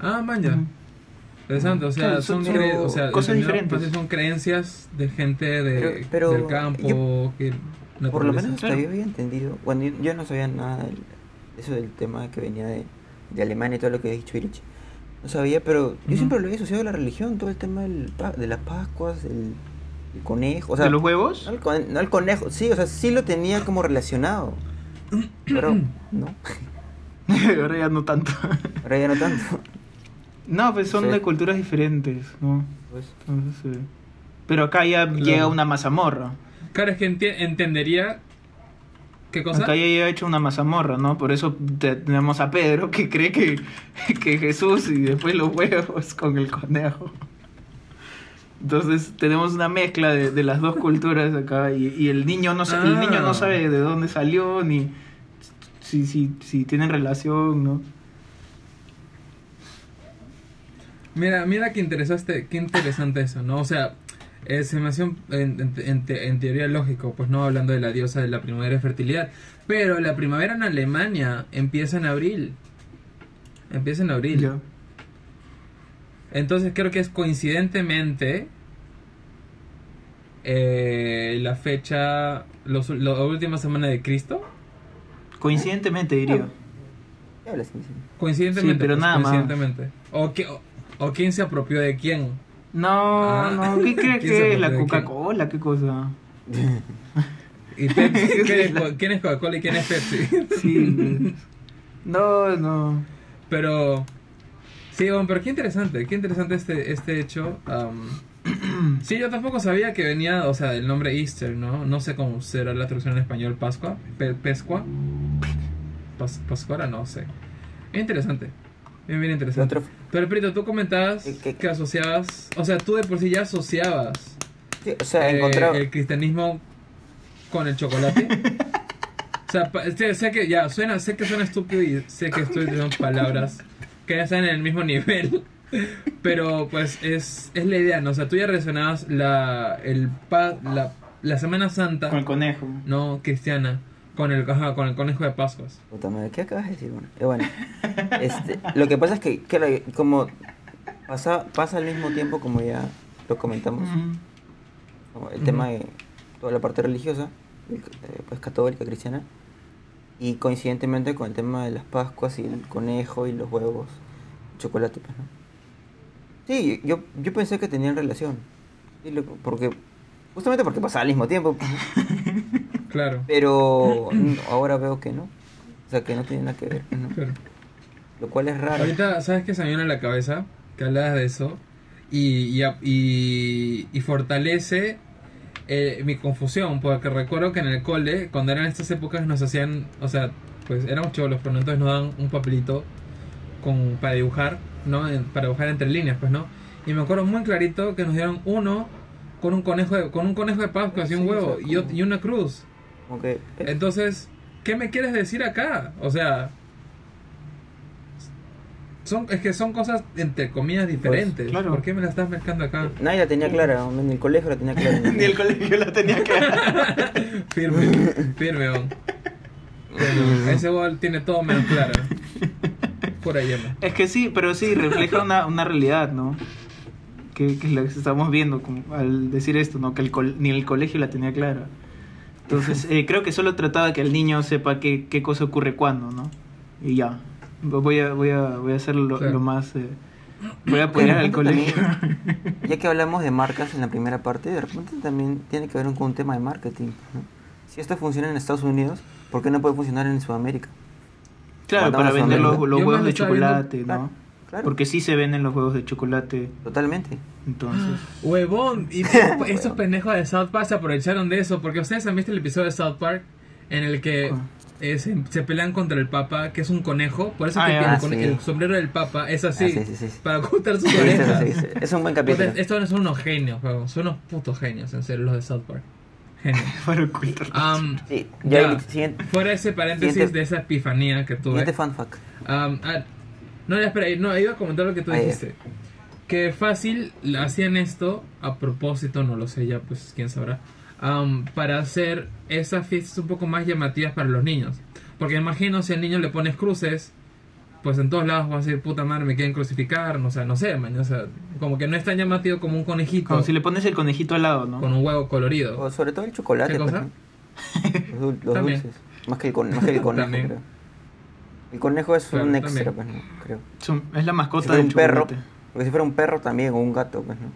Ah, man, ya. Interesante, o sea, Claro, son, son- o sea, cosas diferentes. son creencias de gente de, Pero- pero del campo yo- que Por lo menos hasta Claro. yo había entendido, bueno, yo, yo no sabía nada del, eso del tema que venía de, de Alemania y todo lo que ha dicho Irich. No sabía, pero yo Ujú. siempre lo había asociado a la religión, todo el tema del, de las Pascuas, el, el conejo, o sea, ¿De los huevos? no el, no el conejo, sí, o sea, sí lo tenía como relacionado, pero no, Ahora ya no tanto. ahora ya no tanto. no, pues son Sí. de culturas diferentes, ¿no? Pues, Entonces, Pero acá ya Claro. llega una mazamorra. Claro, es que enti- entendería. ¿Qué cosa? Acá ya llega hecho una mazamorra, ¿no? Por eso te- tenemos a Pedro que cree que, que Jesús y después los huevos con el conejo. Entonces tenemos una mezcla de, de las dos culturas acá y, y el niño no el niño Ah. no sabe de dónde salió ni si, si, si tienen relación, ¿no? Mira, mira qué interesante, qué interesante eso, ¿no? O sea, eh, se me hace un- en, en- en te- en teoría lógico, pues no hablando de la diosa de la primavera y fertilidad. Pero la primavera en Alemania empieza en abril. Empieza en abril. Entonces creo que es coincidentemente eh, la fecha, los, la última semana de Cristo. Coincidentemente diría. ¿qué hablas, Vicente? Coincidentemente. Sí, pero pues, nada más. coincidentemente. O, que- o, o quién se apropió de quién. No, Ah. no, ¿qué crees ¿Quién se que es la? Coca-Cola? ¿Qué cosa? ¿Y Pepsi? ¿Quién es, Co- quién es Coca-Cola y quién es Pepsi? Sí. No, no. Pero. Sí, bueno, pero qué interesante, qué interesante este, este hecho. sí, yo tampoco sabía que venía, o sea, del nombre Easter, ¿no? No sé cómo será la traducción en español, Pascua, Pe- Pescua, Pas, Pascuara, no sé. Es interesante, bien, bien interesante. Pero, Prito, tú comentabas que asociabas, o sea, tú de por sí ya asociabas Sí, o sea, eh, encontraba. el cristianismo con el chocolate. o sea, pa- sé, sé que ya suena, sé que suena estúpido y sé que estoy diciendo palabras que ya están en el mismo nivel. Pero pues es, es la idea, ¿no? O sea, tú ya relacionabas la, el pa- la, la Semana Santa, Con el conejo. no cristiana, con el, ajá, con el conejo de Pascuas. Puta madre, ¿qué acabas de decir? Bueno, eh, bueno, este, lo que pasa es que, como pasa, pasa al mismo tiempo, como ya lo comentamos, el tema de toda la parte religiosa, eh, pues católica, cristiana, y coincidentemente con el tema de las Pascuas y el conejo y los huevos, chocolate, pues, ¿no? Sí, yo, yo pensé que tenían relación, porque, justamente porque pasaba al mismo tiempo, pues. Claro. pero ahora veo que no, o sea, que no tiene nada que ver, lo cual es raro. Ahorita, ¿sabes qué se me viene a la cabeza? Que hablabas de eso. Y, y, y, y fortalece eh, mi confusión. Porque recuerdo que en el cole, cuando eran estas épocas, nos hacían. O sea, pues éramos cholos, pero entonces nos daban un papelito con, para dibujar, ¿no? Para dibujar entre líneas, pues, ¿no? Y me acuerdo muy clarito que nos dieron uno con un conejo de, con un conejo de Pascua y un Sí, huevo o sea, y, ot- como- y una cruz. Eh, Entonces, ¿qué me quieres decir acá? O sea, son, es que son cosas entre comillas diferentes. claro. ¿Por qué me la estás mezclando acá? nadie la tenía clara, en el colegio la tenía clara. Ni el colegio la tenía clara. firme, firme, on. Bueno, ese gol tiene todo menos claro. Por ahí, Emma. Es que sí, pero sí, refleja una, una realidad, ¿no? Que, que es lo que estamos viendo como al decir esto, ¿no? Que el col- ni el colegio la tenía clara. Entonces, eh, creo que solo trataba que el niño sepa qué, qué cosa ocurre cuándo, ¿no? Y ya. Voy a, voy a, voy a hacer lo, Claro. lo más... eh, voy a apoyar al colegio. también, Ya que hablamos de marcas en la primera parte, de repente también tiene que ver con un tema de marketing. ¿no? Si esto funciona en Estados Unidos, ¿por qué no puede funcionar en Sudamérica? Claro, para vender los, los huevos de estaba viendo- chocolate, ¿no? Claro. Porque sí se venden los huevos de chocolate. Totalmente. Entonces... Huevón, y estos pendejos de South Park se aprovecharon de eso. Porque ustedes han visto el episodio de South Park en el que eh, se, se pelean contra el Papa, que es un conejo. Por eso Ah, que Ah, con- sí. el sombrero del Papa es así. Ah, sí, sí. Para ocultar sus Sí, orejas. sí, sí, sí. Es un buen capítulo. Entonces, estos son unos genios, juego. Son unos putos genios, en serio, los de South Park. Genios. Para ocultar. Am, Sí, ya, ya, el siguiente, fuera ese paréntesis Siguiente- de esa epifanía que tuve. siguiente fan fact. Ah, no, ya, espera, no, iba a comentar lo que tú Ah, ya. dijiste. Que fácil hacían esto a propósito, no lo sé, ya pues quién sabrá. am, para hacer esas fiestas un poco más llamativas para los niños. Porque imagino si al niño le pones cruces, pues en todos lados va a decir, puta madre, me quieren crucificar, no, o sea, no sé, man, o sea, como que no es tan llamativo como un conejito Como si le pones el conejito al lado, ¿no? con un huevo colorido. O sobre todo el chocolate. ¿Qué cosa? ¿no? Los, dul- los dulces. Más que el, con- más que el conejo, creo. El conejo es Claro, un extra, pues, ¿no? Creo. Es la mascota del un perro, porque si fuera un perro también, o un gato, pues, ¿no?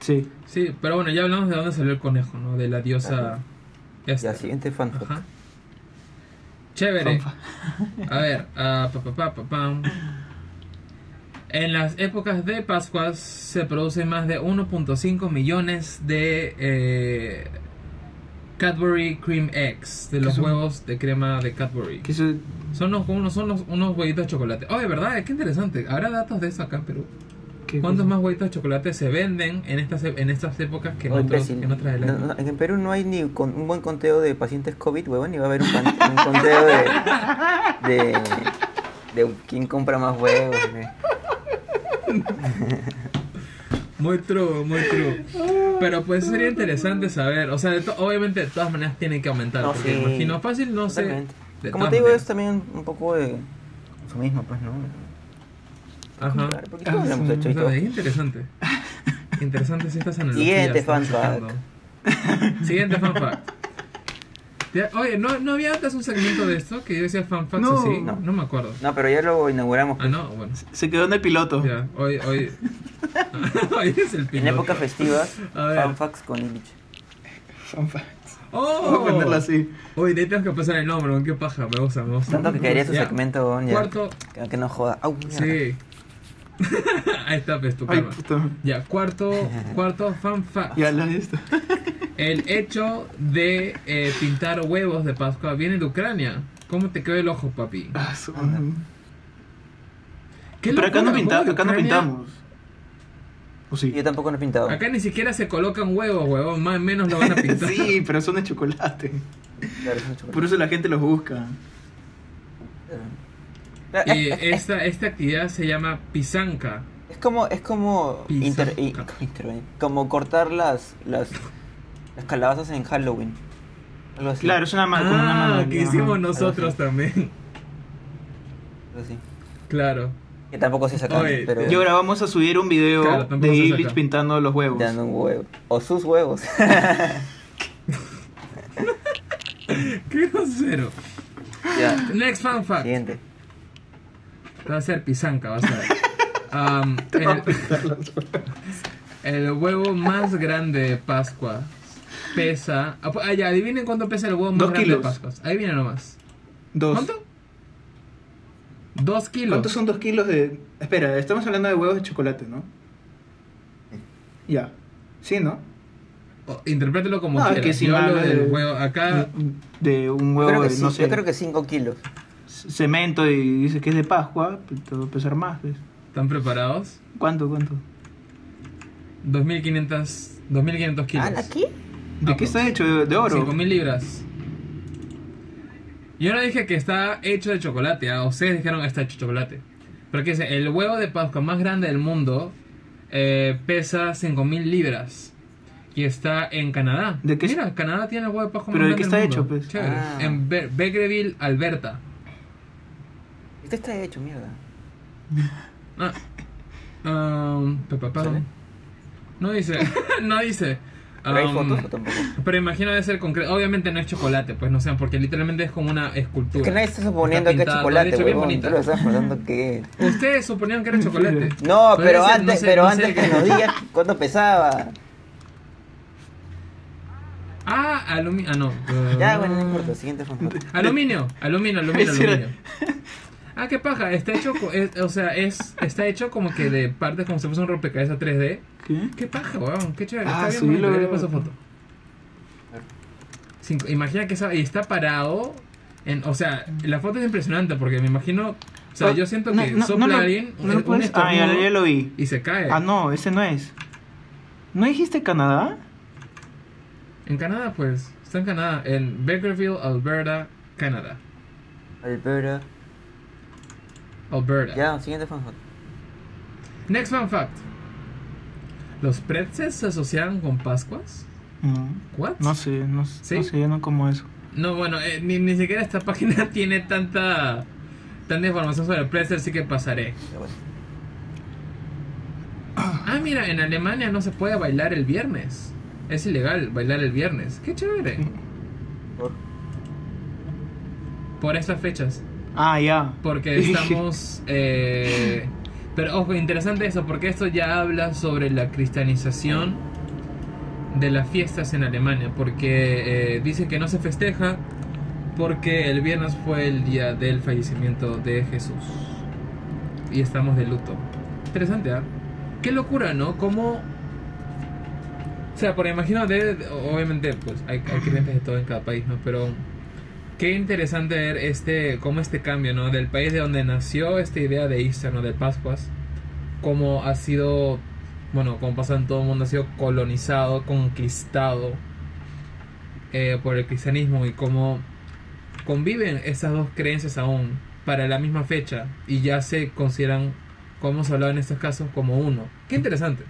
Sí. Sí, pero bueno, ya hablamos de dónde salió el conejo, ¿no? De la diosa esta. Ya, siguiente fan. Ajá. Chévere. Fanfa. A ver, pa, pa, pa, pa, pam. En las épocas de Pascuas se producen más de 1.5 millones de eh, Cadbury Cream Eggs, de ¿Qué los son? huevos de crema de Cadbury. Que eso- Son unos, unos, son unos, unos huevitos de chocolate. Oh, de verdad, qué interesante. ¿Habrá datos de eso acá en Perú? ¿qué ¿Cuántos cosa? más huevitos de chocolate se venden en estas, e- en estas épocas que en, Oh, otros, en otras del No, año? no, en Perú no hay ni con un buen conteo de pacientes COVID, huevón, ni va a haber un, pan- un conteo de, de, de quién compra más huevos. Muy true, muy true. Pero pues sería interesante saber, o sea, de obviamente de todas maneras tiene que aumentar. No, porque sí. imagino fácil, no sé. Como te digo, maneras. es también un poco de consumismo, pues, ¿no? Ajá. Claro, porque todos lo hemos hecho es interesante. Interesante si estas analogías. Siguiente están fan fact. sacando. Siguiente fan fact. Oye, ¿no, ¿no había antes un segmento de esto que yo decía fan facts No. así? No. No. me acuerdo. No, pero ya lo inauguramos. Ah, pues. no, bueno. Se quedó en el piloto. Ya, hoy, hoy. hoy es el En piloto. épocas festivas, fan facts con Illich. Fanfa. ¡Oh! Voy a ponerla así. Uy, de ahí tengo que pasar el nombre, ¿no? qué paja, me gusta, me gusta. Tanto que quería su segmento, ya. Cuarto, Que, que no joda. Au, sí. Ahí está, pues, tu Ay, karma. puta. Ya, cuarto, cuarto fan fact. Ya lo he visto. El hecho de eh, pintar huevos de Pascua viene de Ucrania. ¿Cómo te quedó el ojo, papi? Ah, su- ¿Qué Pero acá no, pinta- acá no pintamos. ¿O sí? Yo tampoco no he pintado. Acá ni siquiera se colocan huevos, huevón. Más o menos lo van a pintar. sí, pero son de chocolate. Claro. Por eso la gente los busca. Y es, es- esta, esta actividad se llama pisanca. es como, es como, inter- i- intervenir. como cortar las, las, las calabazas en Halloween. Algo así. Claro, es una ma- como una Ah, que ajá. hicimos nosotros así. también. Algo así. Claro. Que tampoco se sacan, Oye, pero Y ahora vamos a subir un video Claro, de Illich saca. pintando los huevos. dando un huevo. O sus huevos. Qué grosero. ya. Next fan fact. Siguiente. Va a ser pisanca, vas a ver. Um, Te va a el, pintar los huevos. el huevo más grande de Pascua pesa. Ah, pues, ah, ya, adivinen cuánto pesa el huevo más Dos grande kilos. de Pascua. Ahí viene nomás. Dos. ¿Cuánto? Dos kilos. ¿Cuántos son dos kilos de...? Espera, estamos hablando de huevos de chocolate, ¿no? Ya. Sí, ¿no? O, interprételo como No, es quieras. que si Yo hablo del de- huevo. Acá. De un huevo creo, que de, sí, no sé, yo creo que 5 kilos. Cemento y dice que es de Pascua, pues te va a pesar más, pues. ¿Están preparados? ¿Cuánto, cuánto? 2500, 2500 kilos. ¿Ah, aquí? ¿De Ah, qué pues. está hecho? ¿De, de oro? 5000 libras. Yo no dije que está hecho de chocolate, ah, ustedes dijeron que está hecho de chocolate. Pero que dice, el huevo de Pascua más grande del mundo eh, pesa 5000 libras. Y está en Canadá. ¿De qué Mira, Canadá tiene el huevo de Pascua ¿Pero más de qué está del mundo. hecho, pues? Chévere. Ah. En Be- Beckerville, Alberta. Este está hecho, mierda. Ah. Um, pa, pa, pa. ¿Sale? No dice, no dice. ¿Pero hay Um, fotos o tampoco? Pero imagino debe ser concreto. Obviamente no es chocolate, pues no sé, porque literalmente es como una escultura. Es que nadie está suponiendo que es chocolate, huevón. Tú lo estás que. Ustedes suponían que era chocolate. No, pero ser, antes, no sé, pero no antes que qué- nos digas cuánto pesaba. Ah, aluminio. Ah, no. Ya, bueno, no importa. Siguiente fanfact. Aluminio, aluminio, aluminio, aluminio. Ah, qué paja. Está hecho, co- es- o sea, es, está hecho como que de partes como si fuese un rompecabezas 3D. ¿Qué? Qué paja, weón. Qué chévere. Ah, está bien le paso foto. Cinco- imagina que esa- y está parado. En, o sea, la foto es impresionante porque me imagino. O sea, yo siento no, que no, sopla no lo- alguien, no un, un Ah, ya, lo vi. y se cae. Ah, no, ese no es. ¿No dijiste Canadá? En Canadá, pues. Está en Canadá. En Bakerville, Alberta, Canadá. Alberta. Alberta. Ya, siguiente fanfact. Next fun fact. ¿Los pretzels se asocian con Pascuas? No. What? No sé, no, ¿Sí? no sé, yo no como eso. No, bueno, eh, ni, ni siquiera esta página tiene tanta tanta información sobre el pretzel, así que pasaré. Ah, mira, en Alemania no se puede bailar el viernes. Es ilegal bailar el viernes. Qué chévere. Por- Por estas fechas. Ah, ya. Porque estamos... eh, pero ojo, interesante eso, porque esto ya habla sobre la cristianización de las fiestas en Alemania, porque eh, dicen que no se festeja porque el viernes fue el día del fallecimiento de Jesús y estamos de luto. Interesante, ¿ah? Qué locura, ¿no? Cómo... O sea, por imagino, de, obviamente, pues hay, hay creyentes de todo en cada país, ¿no? Pero qué interesante ver este, cómo este cambio, ¿no? Del país de donde nació esta idea de Easter, ¿no? De Pascuas, cómo ha sido, bueno, como pasa en todo el mundo, ha sido colonizado, conquistado eh, por el cristianismo y cómo conviven esas dos creencias aún para la misma fecha y ya se consideran, como hemos hablado en estos casos, como uno. Qué interesante.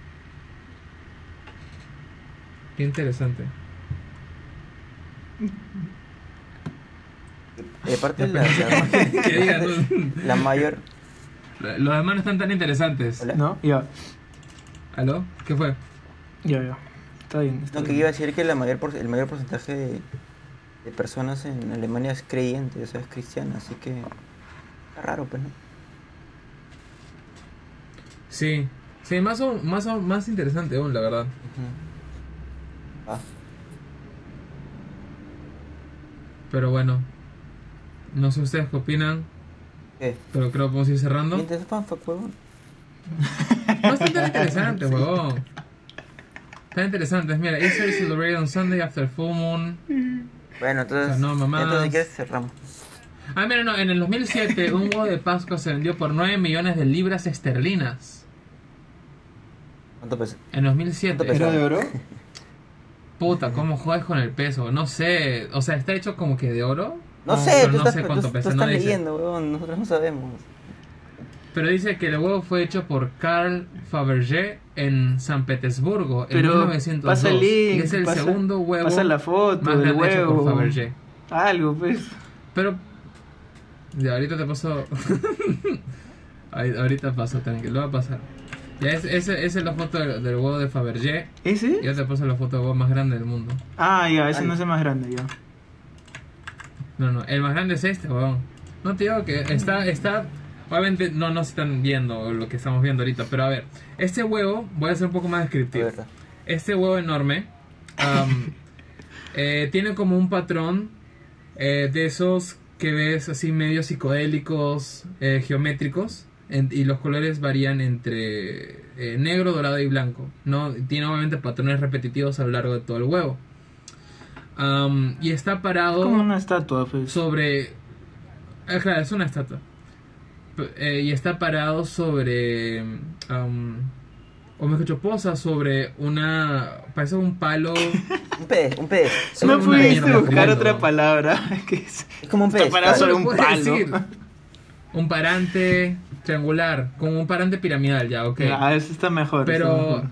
Qué interesante. Y aparte, la, la, que digan, ¿no? la mayor. Los demás no están tan interesantes. Hola. ¿No? Ya. ¿Aló? ¿Qué fue? Ya, ya. Está bien. Está No, que bien. iba a decir que la mayor por- el mayor porcentaje de, de personas en Alemania es creyente, o sea, es cristiana, así que. Está raro, pues, ¿no? Sí. Sí, más, o, más, o- más interesante aún, la verdad. Ah, Pero bueno. No sé ustedes qué opinan, ¿Qué? pero creo que podemos ir cerrando. ¿Quién te hace fanfuck, huevón? No está tan interesante, huevón. Está interesante. Mira, Easter is celebrated on Sunday after full moon. Bueno, entonces. O sea, no, mamás. Entonces, quieres, cerramos. Ah, mira, no, en el 2007 un huevo de Pascua se vendió por 9 millones de libras esterlinas. ¿Cuánto pesa? En 2007. ¿Cuánto ¿Era de oro? Puta, ¿cómo jodes con el peso? No sé. O sea, ¿está hecho como que de oro? No, sé, pero tú no estás, sé tú- cuánto tú pesa, estás no leyendo, huevón. Nosotros no sabemos. Pero dice que el huevo fue hecho por Carl Fabergé en San Petersburgo en Pero 1902. pasa el link, y es el pasa- segundo huevo Pasa la foto más del grande hecho por huevo. Fabergé. Algo, pues. Pero ya ahorita te paso Ahí- ahorita paso, tranquilo, lo va a pasar. Ya es, esa esa es la foto del, del huevo de Fabergé. ¿Ese? Ya te paso la foto del huevo más grande del mundo. Ah, ya, ese Ay. no es el más grande, ya. No, no, el más grande es este, huevón. No te digo que está, está, obviamente no nos están viendo lo que estamos viendo ahorita, pero a ver, este huevo, voy a ser un poco más De descriptivo. Este huevo enorme eh, tiene como un patrón eh, de esos que ves así medio psicodélicos, eh, geométricos, en- y los colores varían entre eh, negro, dorado y blanco. ¿no? Tiene obviamente patrones repetitivos a lo largo de todo el huevo. Am, y está parado Como una estatua, pues. sobre... Ah, claro, es una estatua. P- eh, y está parado sobre... am, o mejor dicho, posa sobre una... Parece un palo... Un pez, un pez. sobre No pudiste buscar otra palabra. que es- Es como un Está pez. parado claro. sobre un palo. decir. Un parante triangular, como un parante piramidal ya, ok. Ah, eso está mejor. está Pero, mejor.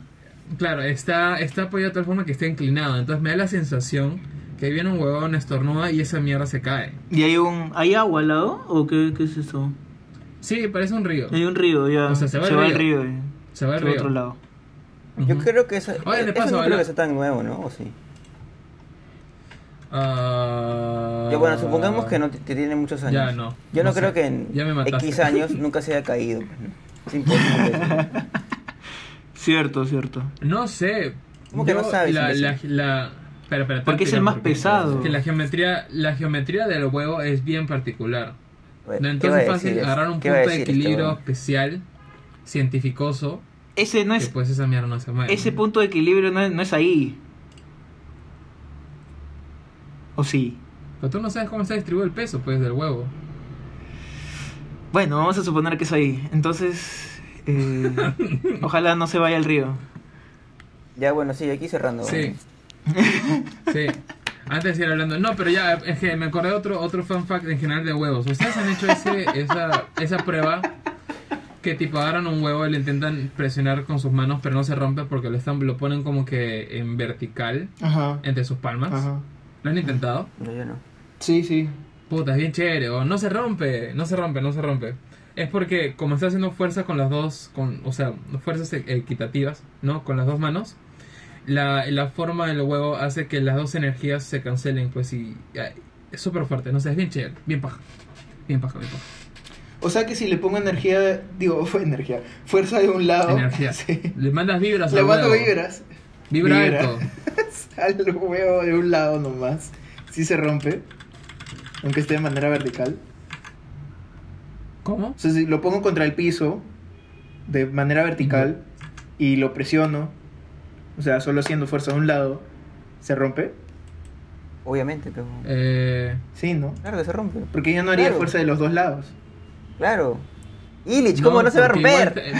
claro, está, está apoyado de tal forma que está inclinado. Entonces me da la sensación que viene un huevón, estornuda y esa mierda se cae. ¿Y hay un. ¿Hay agua al lado? ¿O qué, qué es eso? Sí, parece un río. Hay un río, ya. O sea, se va el al río. río. eh. Se va al Se va a río. otro lado. Yo creo que eso, Oye, eso paso, no creo que sea tan nuevo, ¿no? ¿O sí? Ah, Yo, bueno, supongamos que no que tiene muchos años. Ya no. Yo no, No creo sé. que en Ya me mataste. X años nunca se haya caído. pues. Es imposible. eso. Cierto, cierto. No sé. ¿Cómo que no sabes, La, la, imbécil? la- espera, espera, Porque es el más porque- pesado. Que la geometría, la geometría del huevo es bien particular. Bueno, No, ¿qué entonces es fácil agarrar un ¿Qué punto de este equilibrio especial, cientificoso, Ese no que es. pues esa mierda no se mueve. Ese punto de equilibrio no es, no es ahí. ¿O sí? Pero tú no sabes cómo está distribuido el peso, pues, del huevo. Bueno, vamos a suponer que es ahí. Entonces. eh, ojalá no se vaya al río. Ya, bueno, sí, aquí cerrando. Sí. Sí. Antes de ir hablando. No, pero ya, es que me acordé de otro, otro fun fact en general de huevos. ¿Ustedes han hecho ese, esa, esa prueba? Que tipo agarran un huevo y lo intentan presionar con sus manos, pero no se rompe porque lo, están, lo ponen como que en vertical Ajá. entre sus palmas. Ajá. ¿Lo han intentado? No, yo no. Sí, sí. Puta, es bien chévere. O no se rompe, no se rompe, no se rompe. Es porque como está haciendo fuerza con las dos, con, o sea, fuerzas equitativas, ¿no? Con las dos manos, la, la forma del huevo hace que las dos energías se cancelen, pues y ay, es súper fuerte, no sé, es bien chévere, bien paja. Bien paja, bien paja. O sea que si le pongo energía, digo, fue energía, fuerza de un lado, Energía. sí. Le mandas vibras le al mando huevo. vibras Vibra Vibra. alto. al huevo de un lado nomás. Sí se rompe, aunque esté de manera vertical. ¿Cómo? O sea, si lo pongo contra el piso de manera vertical y lo presiono, o sea, solo haciendo fuerza de un lado, ¿se rompe? Obviamente, pero. Eh, Sí, ¿no? Claro que se rompe. Porque yo no haría Claro. fuerza de los dos lados. Claro. Illich, ¿cómo no, se va a romper? igual te-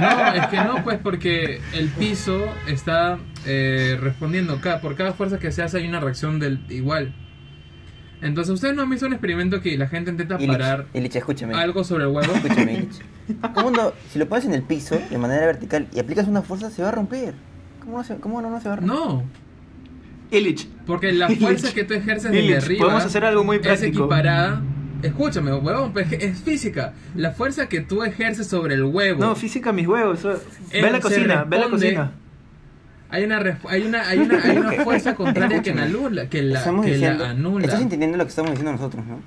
no, no, es que no, pues porque el piso está eh, respondiendo. Cada, por cada fuerza que se hace hay una reacción del igual. Entonces, ¿ustedes no han visto un experimento que la gente intenta Illich, parar Illich, escúchame. algo sobre el huevo? Escúchame, Illich. ¿Cómo no? Si lo pones en el piso de manera vertical y aplicas una fuerza, se va a romper. ¿Cómo no, se, cómo no, no se va a romper? No, Illich, porque la fuerza que tú ejerces Illich, desde arriba podemos hacer algo muy es práctico. equiparada. Escúchame, huevón, pues, es física. La fuerza que tú ejerces sobre el huevo. No, física mis huevos. eso- Ve la cocina, ve la cocina. Hay una, hay una, hay una, hay una fuerza contraria que anula. Que la, Estamos que diciendo, la anula. Estás entendiendo lo que estamos diciendo nosotros, ¿no?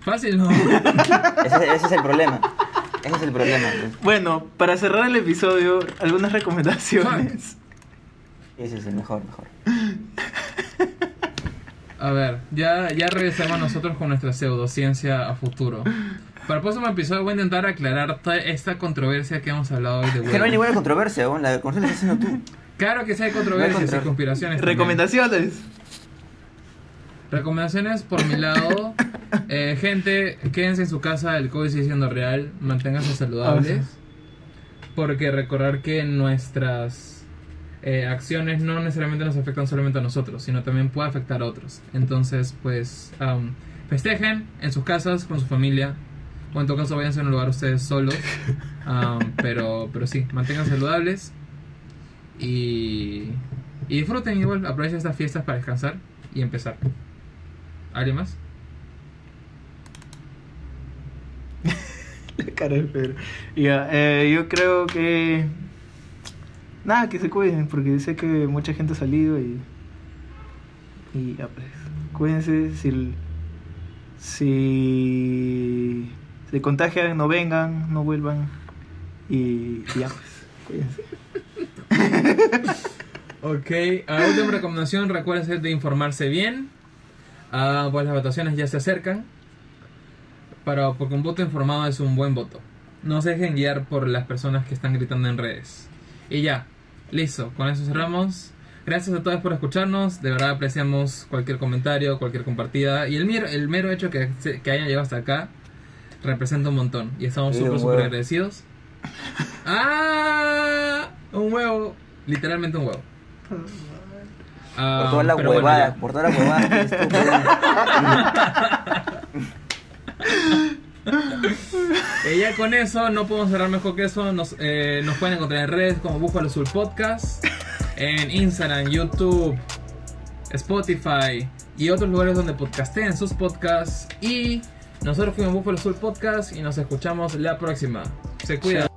Fácil, no. Ese, ese es el problema. Ese es el problema. Bueno, para cerrar el episodio, algunas recomendaciones. Ese es el mejor, mejor. A ver, ya, ya regresamos nosotros con nuestra pseudociencia a futuro. Para el próximo episodio voy a intentar aclarar toda esta controversia que hemos hablado hoy de Que no hay ninguna controversia, aún la controversia la estás haciendo tú. Claro que sí hay controversias y controversia. conspiraciones. también. Recomendaciones. Por mi lado. Eh, gente, quédense en su casa, el COVID sigue siendo real. Manténganse saludables. Porque recordar que nuestras eh, acciones no necesariamente nos afectan solamente a nosotros, sino también puede afectar a otros. Entonces, pues, am, festejen en sus casas, con su familia. O en todo caso, váyanse a un lugar ustedes solos. Am, pero, pero sí, manténganse saludables. Y, y disfruten igual. Aprovechen estas fiestas para descansar y empezar. ¿Alguien más? La cara de Pedro. Ya, eh, yo creo que. Nada, que se cuiden, porque sé que mucha gente ha salido y. Y ya, pues. Cuídense. Si. Si. Se contagian, no vengan, no vuelvan. Y, y ya, pues. Cuídense. Ok, a última recomendación, recuerden de informarse bien. Ah, pues las votaciones ya se acercan. Para, porque un voto informado es un buen voto. No se dejen guiar por las personas que están gritando en redes. Y ya, listo, con eso cerramos. Gracias a todos por escucharnos. De verdad apreciamos cualquier comentario, cualquier compartida. Y el mero, el mero hecho que, que hayan llegado hasta acá representa un montón. Y estamos súper, súper huevo. agradecidos. ¡Ah! Un huevo. Literalmente un huevo. Ah, Por toda la pero bueno, huevada, ya. por toda la huevada que estuvo Eh, ya con eso, no podemos cerrar mejor que eso. Nos, eh, nos pueden encontrar en redes como Búfalo Azul Podcast, en Instagram, YouTube, Spotify y otros lugares donde podcasten sus podcasts. Y nosotros fuimos Búfalo Azul Podcast y nos escuchamos la próxima. Se cuidan.